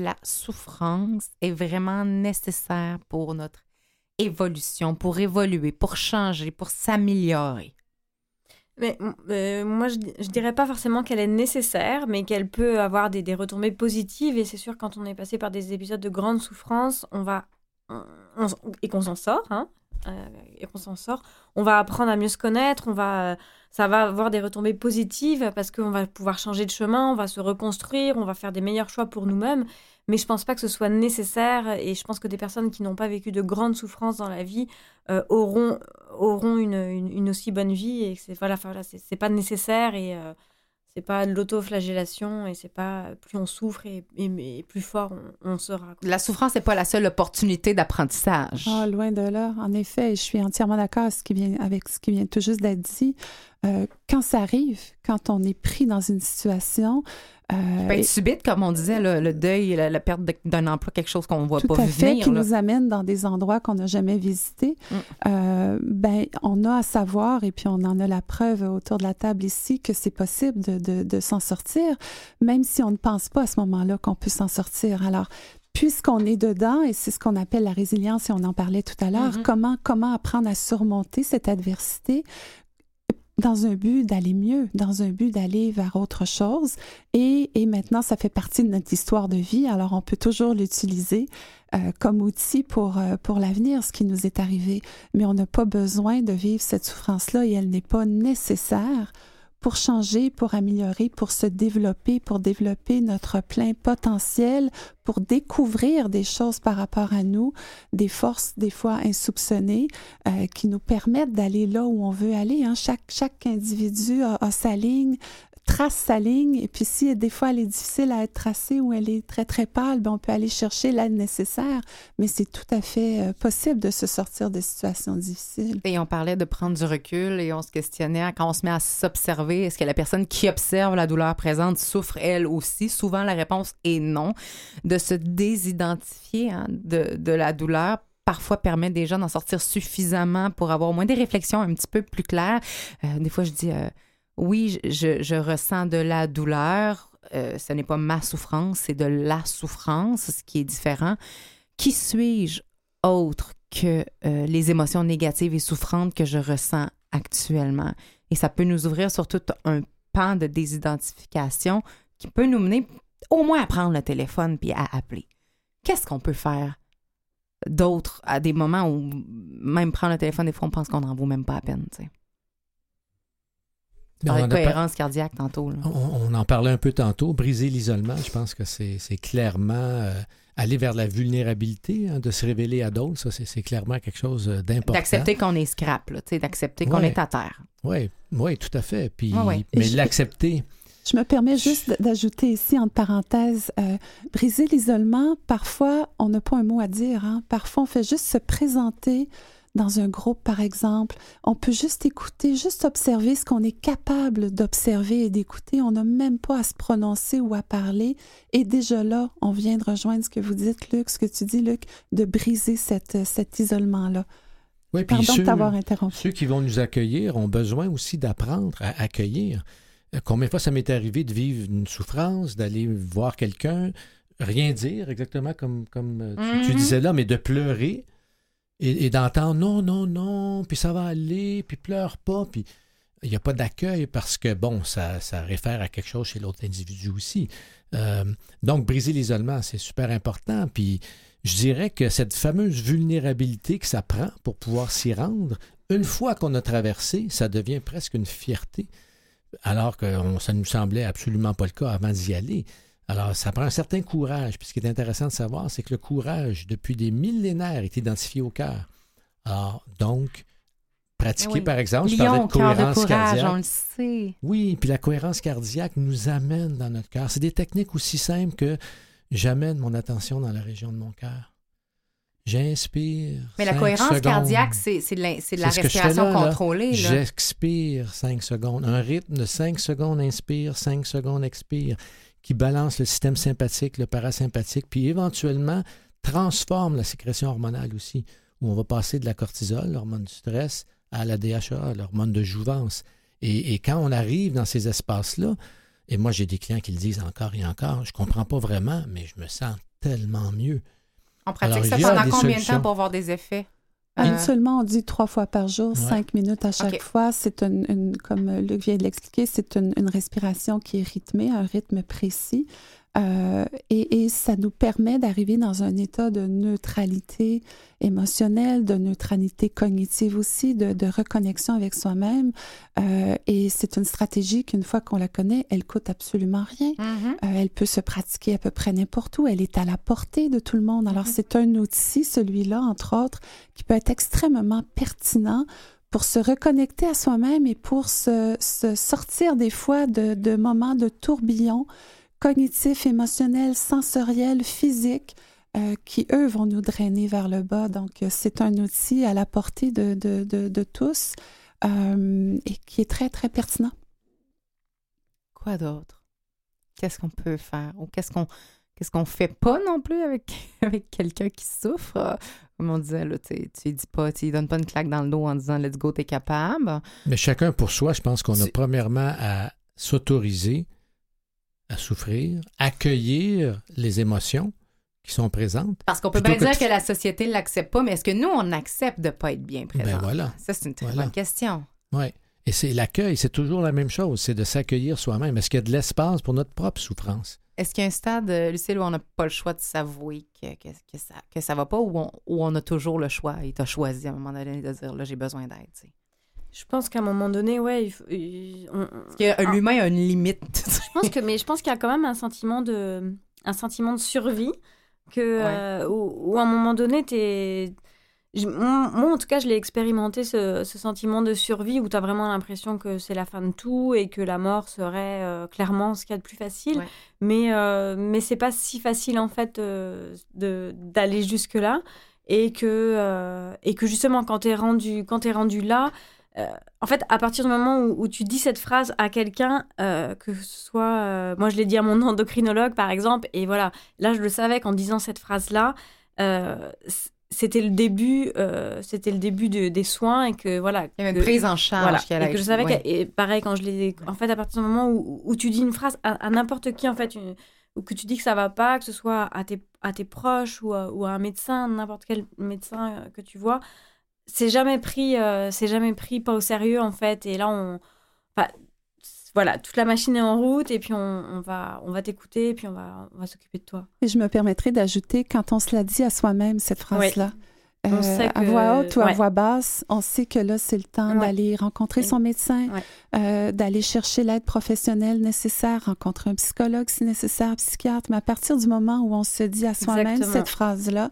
La souffrance est vraiment nécessaire pour notre évolution, pour évoluer, pour changer, pour s'améliorer? Mais euh, moi, je, je dirais pas forcément qu'elle est nécessaire, mais qu'elle peut avoir des, retombées positives. Et c'est sûr, quand on est passé par des épisodes de grande souffrance, on va et qu'on s'en sort, hein, euh, et qu'on s'en sort, on va apprendre à mieux se connaître. On va, ça va avoir des retombées positives parce qu'on va pouvoir changer de chemin, on va se reconstruire, on va faire des meilleurs choix pour nous-mêmes. Mais je pense pas que ce soit nécessaire. Et je pense que des personnes qui n'ont pas vécu de grandes souffrances dans la vie euh, auront auront une, une, une aussi bonne vie et que c'est voilà, voilà c'est c'est pas nécessaire et euh, c'est pas de l'autoflagellation et c'est pas plus on souffre et, et- et plus fort on, on sera. La souffrance n'est pas la seule opportunité d'apprentissage. Ah, loin de là. En effet, je suis entièrement d'accord avec ce qui vient, avec ce qui vient tout juste d'être dit. Euh, quand ça arrive, quand on est pris dans une situation, euh, Ça peut être subite, comme on disait, le, le deuil, la, la perte d'un emploi, quelque chose qu'on ne voit tout pas à fait, venir. qui là. nous amène dans des endroits qu'on n'a jamais visités, Mm. euh, ben, on a à savoir, et puis on en a la preuve autour de la table ici, que c'est possible de, de- de s'en sortir, même si on ne pense pas à ce moment-là qu'on peut s'en sortir. Alors, puisqu'on est dedans, et c'est ce qu'on appelle la résilience, et on en parlait tout à l'heure, Mhm. comment, comment apprendre à surmonter cette adversité? Dans un but d'aller mieux, dans un but d'aller vers autre chose. Et, et maintenant, ça fait partie de notre histoire de vie, alors on peut toujours l'utiliser euh, comme outil pour, euh, pour l'avenir, ce qui nous est arrivé. Mais on n'a pas besoin de vivre cette souffrance-là et elle n'est pas nécessaire pour changer, pour améliorer, pour se développer, pour développer notre plein potentiel, pour découvrir des choses par rapport à nous, des forces des fois insoupçonnées euh, qui nous permettent d'aller là où on veut aller. hein. Chaque, chaque individu a, a sa ligne, trace sa ligne, et puis si des fois elle est difficile à être tracée ou elle est très très pâle, ben, on peut aller chercher l'aide nécessaire, mais c'est tout à fait euh, possible de se sortir de situations difficiles. Et on parlait de prendre du recul et on se questionnait quand on se met à s'observer, est-ce que la personne qui observe la douleur présente souffre elle aussi? Souvent, la réponse est non. De se désidentifier hein, de, de la douleur parfois permet déjà d'en sortir suffisamment pour avoir au moins des réflexions un petit peu plus claires. Euh, des fois, je dis, euh, oui, je, ressens de la douleur. Euh, ce n'est pas ma souffrance, c'est de la souffrance, ce qui est différent. Qui suis-je autre que euh, les émotions négatives et souffrantes que je ressens actuellement? Et ça peut nous ouvrir sur tout un pan de désidentification qui peut nous mener au moins à prendre le téléphone puis à appeler. Qu'est-ce qu'on peut faire d'autre à des moments où même prendre le téléphone, des fois, on pense qu'on n'en vaut même pas la peine, tu. Parlais on de cohérence cardiaque tantôt. là. On, on en parlait un peu tantôt, briser l'isolement, je pense que c'est c'est clairement euh, aller vers la vulnérabilité, hein, de se révéler à d'autres, ça c'est c'est clairement quelque chose euh, d'important. D'accepter qu'on est scrap, là, tu sais, d'accepter qu'on Ouais. est à terre. Oui, oui, tout à fait. Puis, Ouais, ouais. Mais Je- l'accepter, Je me permets juste d'ajouter ici, entre parenthèses, euh, briser l'isolement, parfois, on n'a pas un mot à dire. hein. Parfois, on fait juste se présenter dans un groupe, par exemple. On peut juste écouter, juste observer ce qu'on est capable d'observer et d'écouter. On n'a même pas à se prononcer ou à parler. Et déjà là, on vient de rejoindre ce que vous dites, Luc, ce que tu dis, Luc, de briser cette, cet isolement-là. Oui, puis Pardon de t'avoir interrompu. Ceux qui vont nous accueillir ont besoin aussi d'apprendre à accueillir. Euh, Combien de fois ça m'est arrivé de vivre une souffrance, d'aller voir quelqu'un, rien dire, exactement comme, comme euh, tu, tu Mhm. disais là, mais de pleurer et, d'entendre non, non, non, puis ça va aller, puis pleure pas, puis il n'y a pas d'accueil parce que, bon, ça, ça réfère à quelque chose chez l'autre individu aussi. Euh, donc, briser l'isolement, c'est super important. Puis, je dirais que cette fameuse vulnérabilité que ça prend pour pouvoir s'y rendre, une fois qu'on a traversé, ça devient presque une fierté, alors que ça ne nous semblait absolument pas le cas avant d'y aller. Alors, ça prend un certain courage. Puis, ce qui est intéressant de savoir, c'est que le courage, depuis des millénaires, est identifié au cœur. Alors, donc, pratiquer, oui. par exemple, je parlais de cohérence courage, cardiaque. on le sait. Oui, puis la cohérence cardiaque nous amène dans notre cœur. C'est des techniques aussi simples que j'amène mon attention dans la région de mon cœur. J'inspire. Mais la cinq cohérence secondes. cardiaque, c'est de la, respiration là, contrôlée. J'expire 5 secondes. Un rythme de 5 secondes inspire, 5 secondes expire, qui balance le système sympathique, le parasympathique, puis éventuellement transforme la sécrétion hormonale aussi, où on va passer de la cortisol, l'hormone du stress, à la DHA, l'hormone de jouvence. Et, et quand on arrive dans ces espaces-là, et moi j'ai des clients qui le disent encore et encore, je comprends pas vraiment, mais je me sens tellement mieux. On pratique Alors, ça pendant combien de temps pour avoir des effets? Euh, Euh, Seulement, on dit trois fois par jour, Ouais. cinq minutes à chaque fois. C'est une, une- comme Luc vient de l'expliquer, c'est une, une respiration qui est rythmée, un rythme précis. Euh, et, et ça nous permet d'arriver dans un état de neutralité émotionnelle, de neutralité cognitive aussi, de, de reconnexion avec soi-même. Euh, et c'est une stratégie qu'une fois qu'on la connaît, elle coûte absolument rien. mhm. Euh, elle peut se pratiquer à peu près n'importe où. Elle est à la portée de tout le monde. Alors, Mhm. c'est un outil, celui-là, entre autres, qui peut être extrêmement pertinent pour se reconnecter à soi-même et pour se, se sortir des fois de, de moments de tourbillon cognitifs, émotionnels, sensoriels, physiques, euh, qui, eux, vont nous drainer vers le bas. Donc, euh, c'est un outil à la portée de, de, de, de tous euh, et qui est très, très pertinent. Quoi d'autre? Qu'est-ce qu'on peut faire? Ou qu'est-ce qu'on qu'est-ce qu'on fait pas non plus avec, avec quelqu'un qui souffre? Comme on disait, là, tu lui dis pas, tu donnes pas une claque dans le dos en disant let's go, t'es capable. Mais chacun pour soi, je pense qu'on a premièrement à s'autoriser à souffrir, accueillir les émotions qui sont présentes. Parce qu'on peut bien que dire que la société l'accepte pas, mais est-ce que nous, on accepte de pas être bien présent? Ben voilà. Ça, c'est une très Voilà. bonne question. Oui. Et c'est l'accueil, c'est toujours la même chose, c'est de s'accueillir soi-même. Est-ce qu'il y a de l'espace pour notre propre souffrance? Est-ce qu'il y a un stade, euh, Lucille, où on n'a pas le choix de s'avouer que, que, que ça, que ça va pas ou on, on a toujours le choix et t'as choisi à un moment donné de dire là, j'ai besoin d'aide? Je pense qu'à un moment donné, ouais, il faut- il- on- Parce euh, l'humain a une limite. je pense que, mais je pense qu'il y a quand même un sentiment de, un sentiment de survie que, euh, où, où à un moment donné, t'es, moi, en tout cas, je l'ai expérimenté ce, ce sentiment de survie où tu as vraiment l'impression que c'est la fin de tout et que la mort serait euh, clairement ce qu'il y a de plus facile. Ouais. Mais, euh, mais c'est pas si facile en fait euh, de, d'aller jusque là et que, euh, et que justement quand tu es rendu, quand t'es rendu là, euh, en fait, à partir du moment où, où tu dis cette phrase à quelqu'un, euh, que ce soit, euh, moi je l'ai dit à mon endocrinologue par exemple, et voilà, là je le savais qu'en disant cette phrase-là, c'était le début, c'était le début de- des soins et que voilà. Il y avait une prise en charge. voilà, et que je savais ouais. que, et pareil quand je l'ai, en fait à partir du moment où, où tu dis une phrase à, à n'importe qui en fait, une- ou que tu dis que ça va pas, que ce soit à tes, à tes proches ou à, ou à un médecin, n'importe quel médecin que tu vois, c'est jamais pris, euh, c'est jamais pris pas au sérieux en fait. Et là on, enfin, voilà, toute la machine est en route et puis on, on va, on va t'écouter et puis on va, on va s'occuper de toi. Et je me permettrai d'ajouter, quand on se l'a dit à soi-même, cette phrase-là, On sait à voix haute ou à ouais. voix basse, on sait que là, c'est le temps Ouais. d'aller rencontrer son médecin, Ouais. euh, d'aller chercher l'aide professionnelle nécessaire, rencontrer un psychologue si nécessaire, un psychiatre. Mais à partir du moment où on se dit à soi-même cette phrase-là, euh,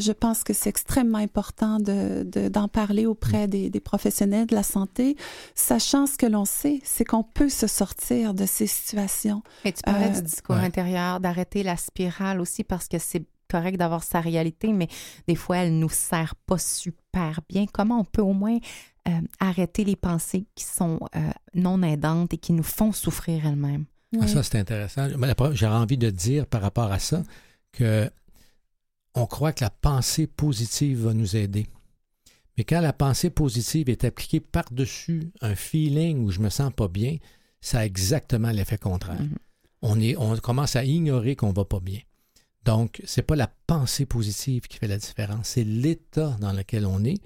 je pense que c'est extrêmement important de, de- d'en parler auprès des, des professionnels de la santé, sachant ce que l'on sait, c'est qu'on peut se sortir de ces situations. Et tu parlais Euh, du discours ouais. intérieur, d'arrêter la spirale aussi parce que c'est correct d'avoir sa réalité, mais des fois, elle nous sert pas super bien. Comment on peut au moins euh, arrêter les pensées qui sont euh, non aidantes et qui nous font souffrir elles-mêmes? Ah, ça, c'est intéressant. J'aurais envie de dire par rapport à ça que on croit que la pensée positive va nous aider. Mais quand la pensée positive est appliquée par-dessus un feeling où je me sens pas bien, ça a exactement l'effet contraire. Mhm. On, est, on commence à ignorer qu'on va pas bien. Donc, c'est pas la pensée positive qui fait la différence, c'est l'état dans lequel on est.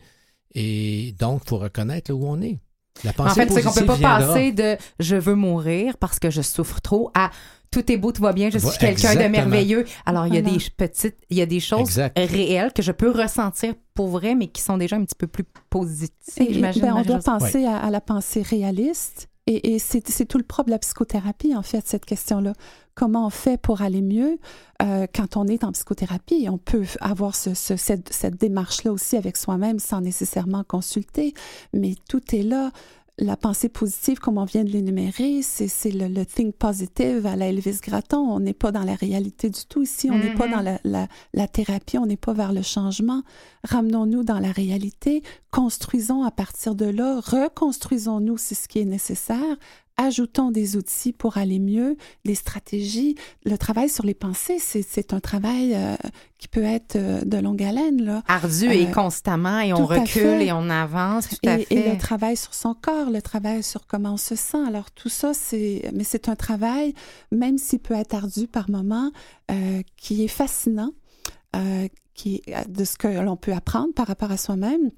Et donc, il faut reconnaître là où on est. La En fait, c'est qu'on peut pas viendra. passer de je veux mourir parce que je souffre trop à tout est beau, tout va bien, je suis quelqu'un de merveilleux. Alors, il y a Voilà. des petites, il y a des choses Exact. réelles que je peux ressentir pour vrai, mais qui sont déjà un petit peu plus positives, Et- j'imagine. ben, on doit penser à, à la pensée réaliste. Et, et c'est tout le propre de la psychothérapie, en fait, cette question-là. Comment on fait pour aller mieux euh, quand on est en psychothérapie? On peut avoir ce- ce- cette, cette démarche-là aussi avec soi-même sans nécessairement consulter, mais tout est là. La pensée positive, comme on vient de l'énumérer, c'est c'est le, le think positive à la Elvis Gratton. On n'est pas dans la réalité du tout ici. On n'est pas dans la, la- la thérapie. On n'est pas vers le changement. Ramenons-nous dans la réalité. Construisons à partir de là. Reconstruisons-nous si ce qui est nécessaire. Ajoutons des outils pour aller mieux, des stratégies. Le travail sur les pensées, c'est c'est un travail euh, qui peut être euh, de longue haleine. Là. Ardu et Euh, constamment, et on à recule et on avance, tout à Et, et fait. le travail sur son corps, le travail sur comment on se sent. Alors tout ça, c'est, mais c'est un travail, même s'il peut être ardu par moments, euh, qui est fascinant, euh, qui de ce que l'on peut apprendre par rapport à soi-même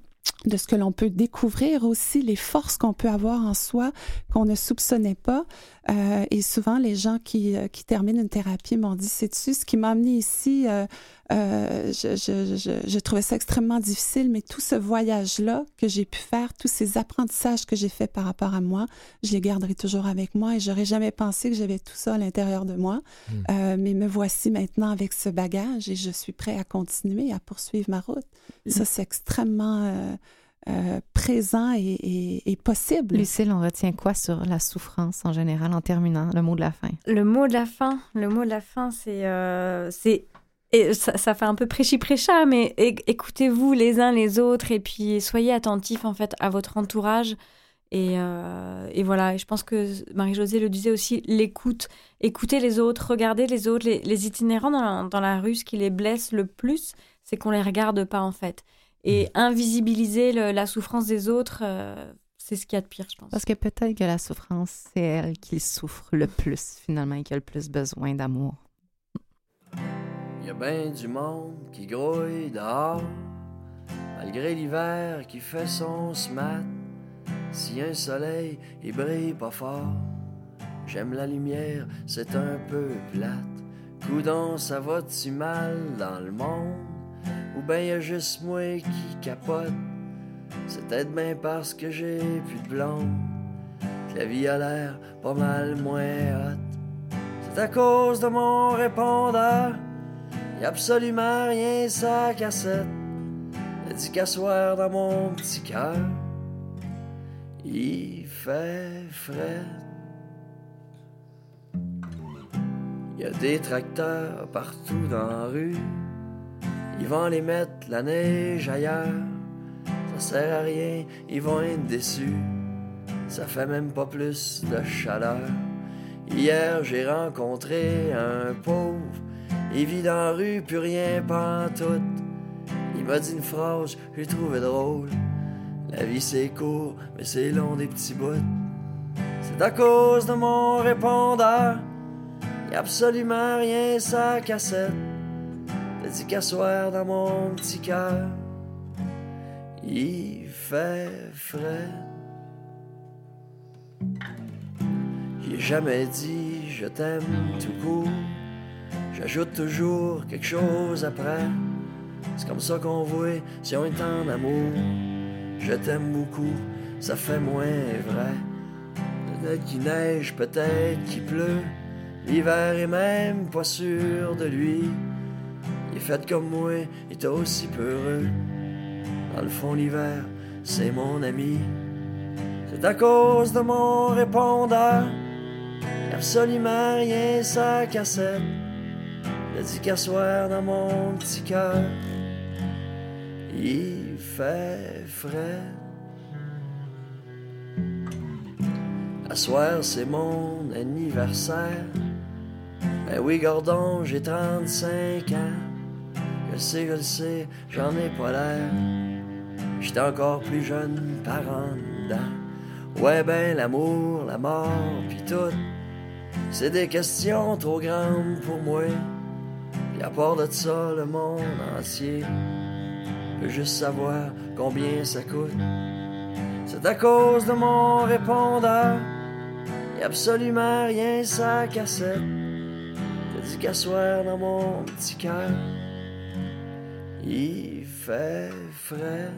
de ce que l'on peut découvrir aussi, les forces qu'on peut avoir en soi qu'on ne soupçonnait pas. Euh, et souvent, les gens qui, euh, qui terminent une thérapie m'ont dit, sais-tu, ce qui m'a amené ici, euh, euh, je, je, je, je trouvais ça extrêmement difficile, mais tout ce voyage-là que j'ai pu faire, tous ces apprentissages que j'ai faits par rapport à moi, je les garderai toujours avec moi et j'aurais jamais pensé que j'avais tout ça à l'intérieur de moi. Mm. Euh, mais me voici maintenant avec ce bagage et je suis prêt à continuer, à poursuivre ma route. Ça, c'est extrêmement euh, euh, présent et, et- et possible. Lucille, on retient quoi sur la souffrance en général en terminant? Le mot de la fin? Le mot de la fin, le mot de la fin, c'est, euh, c'est, et ça, ça fait un peu prêchi-prêcha, mais écoutez-vous les uns les autres et puis soyez attentifs en fait à votre entourage. Et, euh, et voilà, je pense que Marie-Josée le disait aussi, l'écoute, écoutez les autres, regardez les autres, les, les itinérants dans la, dans la rue, ce qui les blesse le plus, c'est qu'on les regarde pas en fait. Et invisibiliser le- la souffrance des autres, euh, c'est ce qu'il y a de pire, je pense. Parce que peut-être que la souffrance, c'est elle qui souffre le plus, finalement, et qui a le plus besoin d'amour. Y a bien du monde qui grouille dehors, malgré l'hiver qui fait son smat. Si un soleil, il brille pas fort, j'aime la lumière, c'est un peu plate. Coudon, ça va-tu mal dans le monde? Ou ben y a juste moi qui capote? C'est peut-être bien parce que j'ai plus de blonde, que la vie a l'air pas mal moins hot. C'est à cause de mon répondeur. Y a absolument rien sa cassette. Y'a du cassoir dans mon petit cœur. Il fait frais. Y a des tracteurs partout dans la rue. Ils vont les mettre la neige ailleurs. Ça sert à rien, ils vont être déçus. Ça fait même pas plus de chaleur. Hier, j'ai rencontré un pauvre. Il vit dans la rue, plus rien pantoute. Il m'a dit une phrase, j'ai trouvé drôle. La vie c'est court, mais c'est long des petits bouts. C'est à cause de mon répondeur. Y a absolument rien sa cassette. T'as dit qu'asseoir dans mon petit cœur. Il fait frais. J'ai jamais dit je t'aime tout court. J'ajoute toujours quelque chose après. C'est comme ça qu'on voit si on est en amour. Je t'aime beaucoup, ça fait moins vrai. Peut-être qu'il neige, peut-être qu'il pleut. L'hiver est même pas sûr de lui. Il est fait comme moi, il est aussi peureux. Dans le fond, l'hiver, c'est mon ami. C'est à cause de mon répondeur. Absolument rien, sa cassette. A dit qu'à soir dans mon petit cœur, il fait frais. À soir, c'est mon anniversaire. Ben oui, Gordon, j'ai 35 ans. Je le sais, je le sais, j'en ai pas l'air. J'étais encore plus jeune par en. Ouais, ben l'amour, la mort, pis tout. C'est des questions trop grandes pour moi. Pis à part de ça, le monde entier peut juste savoir combien ça coûte. C'est à cause de mon répondeur. A absolument rien sa cassette. T'as dit qu'à soir dans mon petit cœur, il fait frais.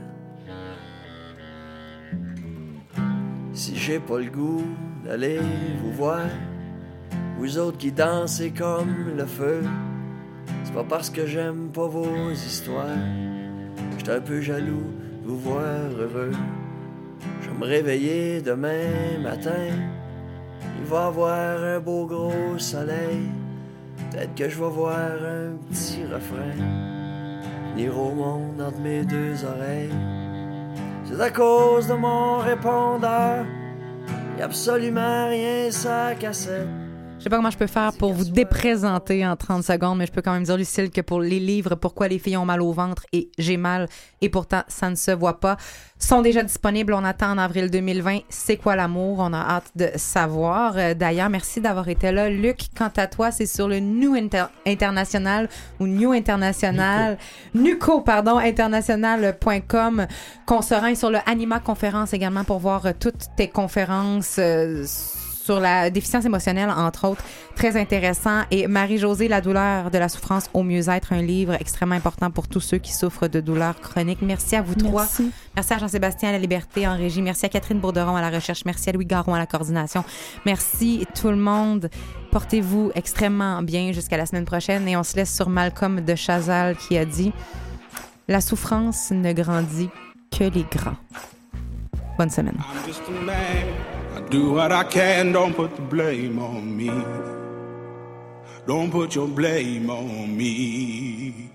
Si j'ai pas le goût d'aller vous voir, vous autres qui dansez comme le feu, c'est pas parce que j'aime pas vos histoires. J'étais un peu jaloux de vous voir heureux. Je vais me réveiller demain matin. Il va avoir un beau gros soleil. Peut-être que je vais voir un petit refrain. Venir au monde entre mes deux oreilles. C'est à cause de mon répondeur. Absolument rien sa cassette. Je sais pas comment je peux faire pour vous déprésenter en 30 secondes, mais je peux quand même dire, Lucille, que pour les livres Pourquoi les filles ont mal au ventre et J'ai mal, et pourtant ça ne se voit pas, sont déjà disponibles. On attend en avril 2020. C'est quoi l'amour? On a hâte de savoir. Euh, D'ailleurs, merci d'avoir été là. Luc, quant à toi, c'est sur le New Inter- International ou New International, Nuco, pardon, international.com qu'on se rend sur le Anima Conférence également pour voir euh, toutes tes conférences euh, sur la déficience émotionnelle, entre autres, très intéressant. Et Marie-Josée, La douleur de la souffrance au mieux-être, un livre extrêmement important pour tous ceux qui souffrent de douleurs chroniques. Merci à vous trois. Merci. Merci à Jean-Sébastien à la Liberté en régie. Merci à Catherine Bourderon à la recherche. Merci à Louis Garon à la coordination. Merci tout le monde. Portez-vous extrêmement bien jusqu'à la semaine prochaine. Et on se laisse sur Malcolm de Chazal qui a dit La souffrance ne grandit que les grands. Bonne semaine. I do what I can. Don't put the blame on me. Don't put your blame on me.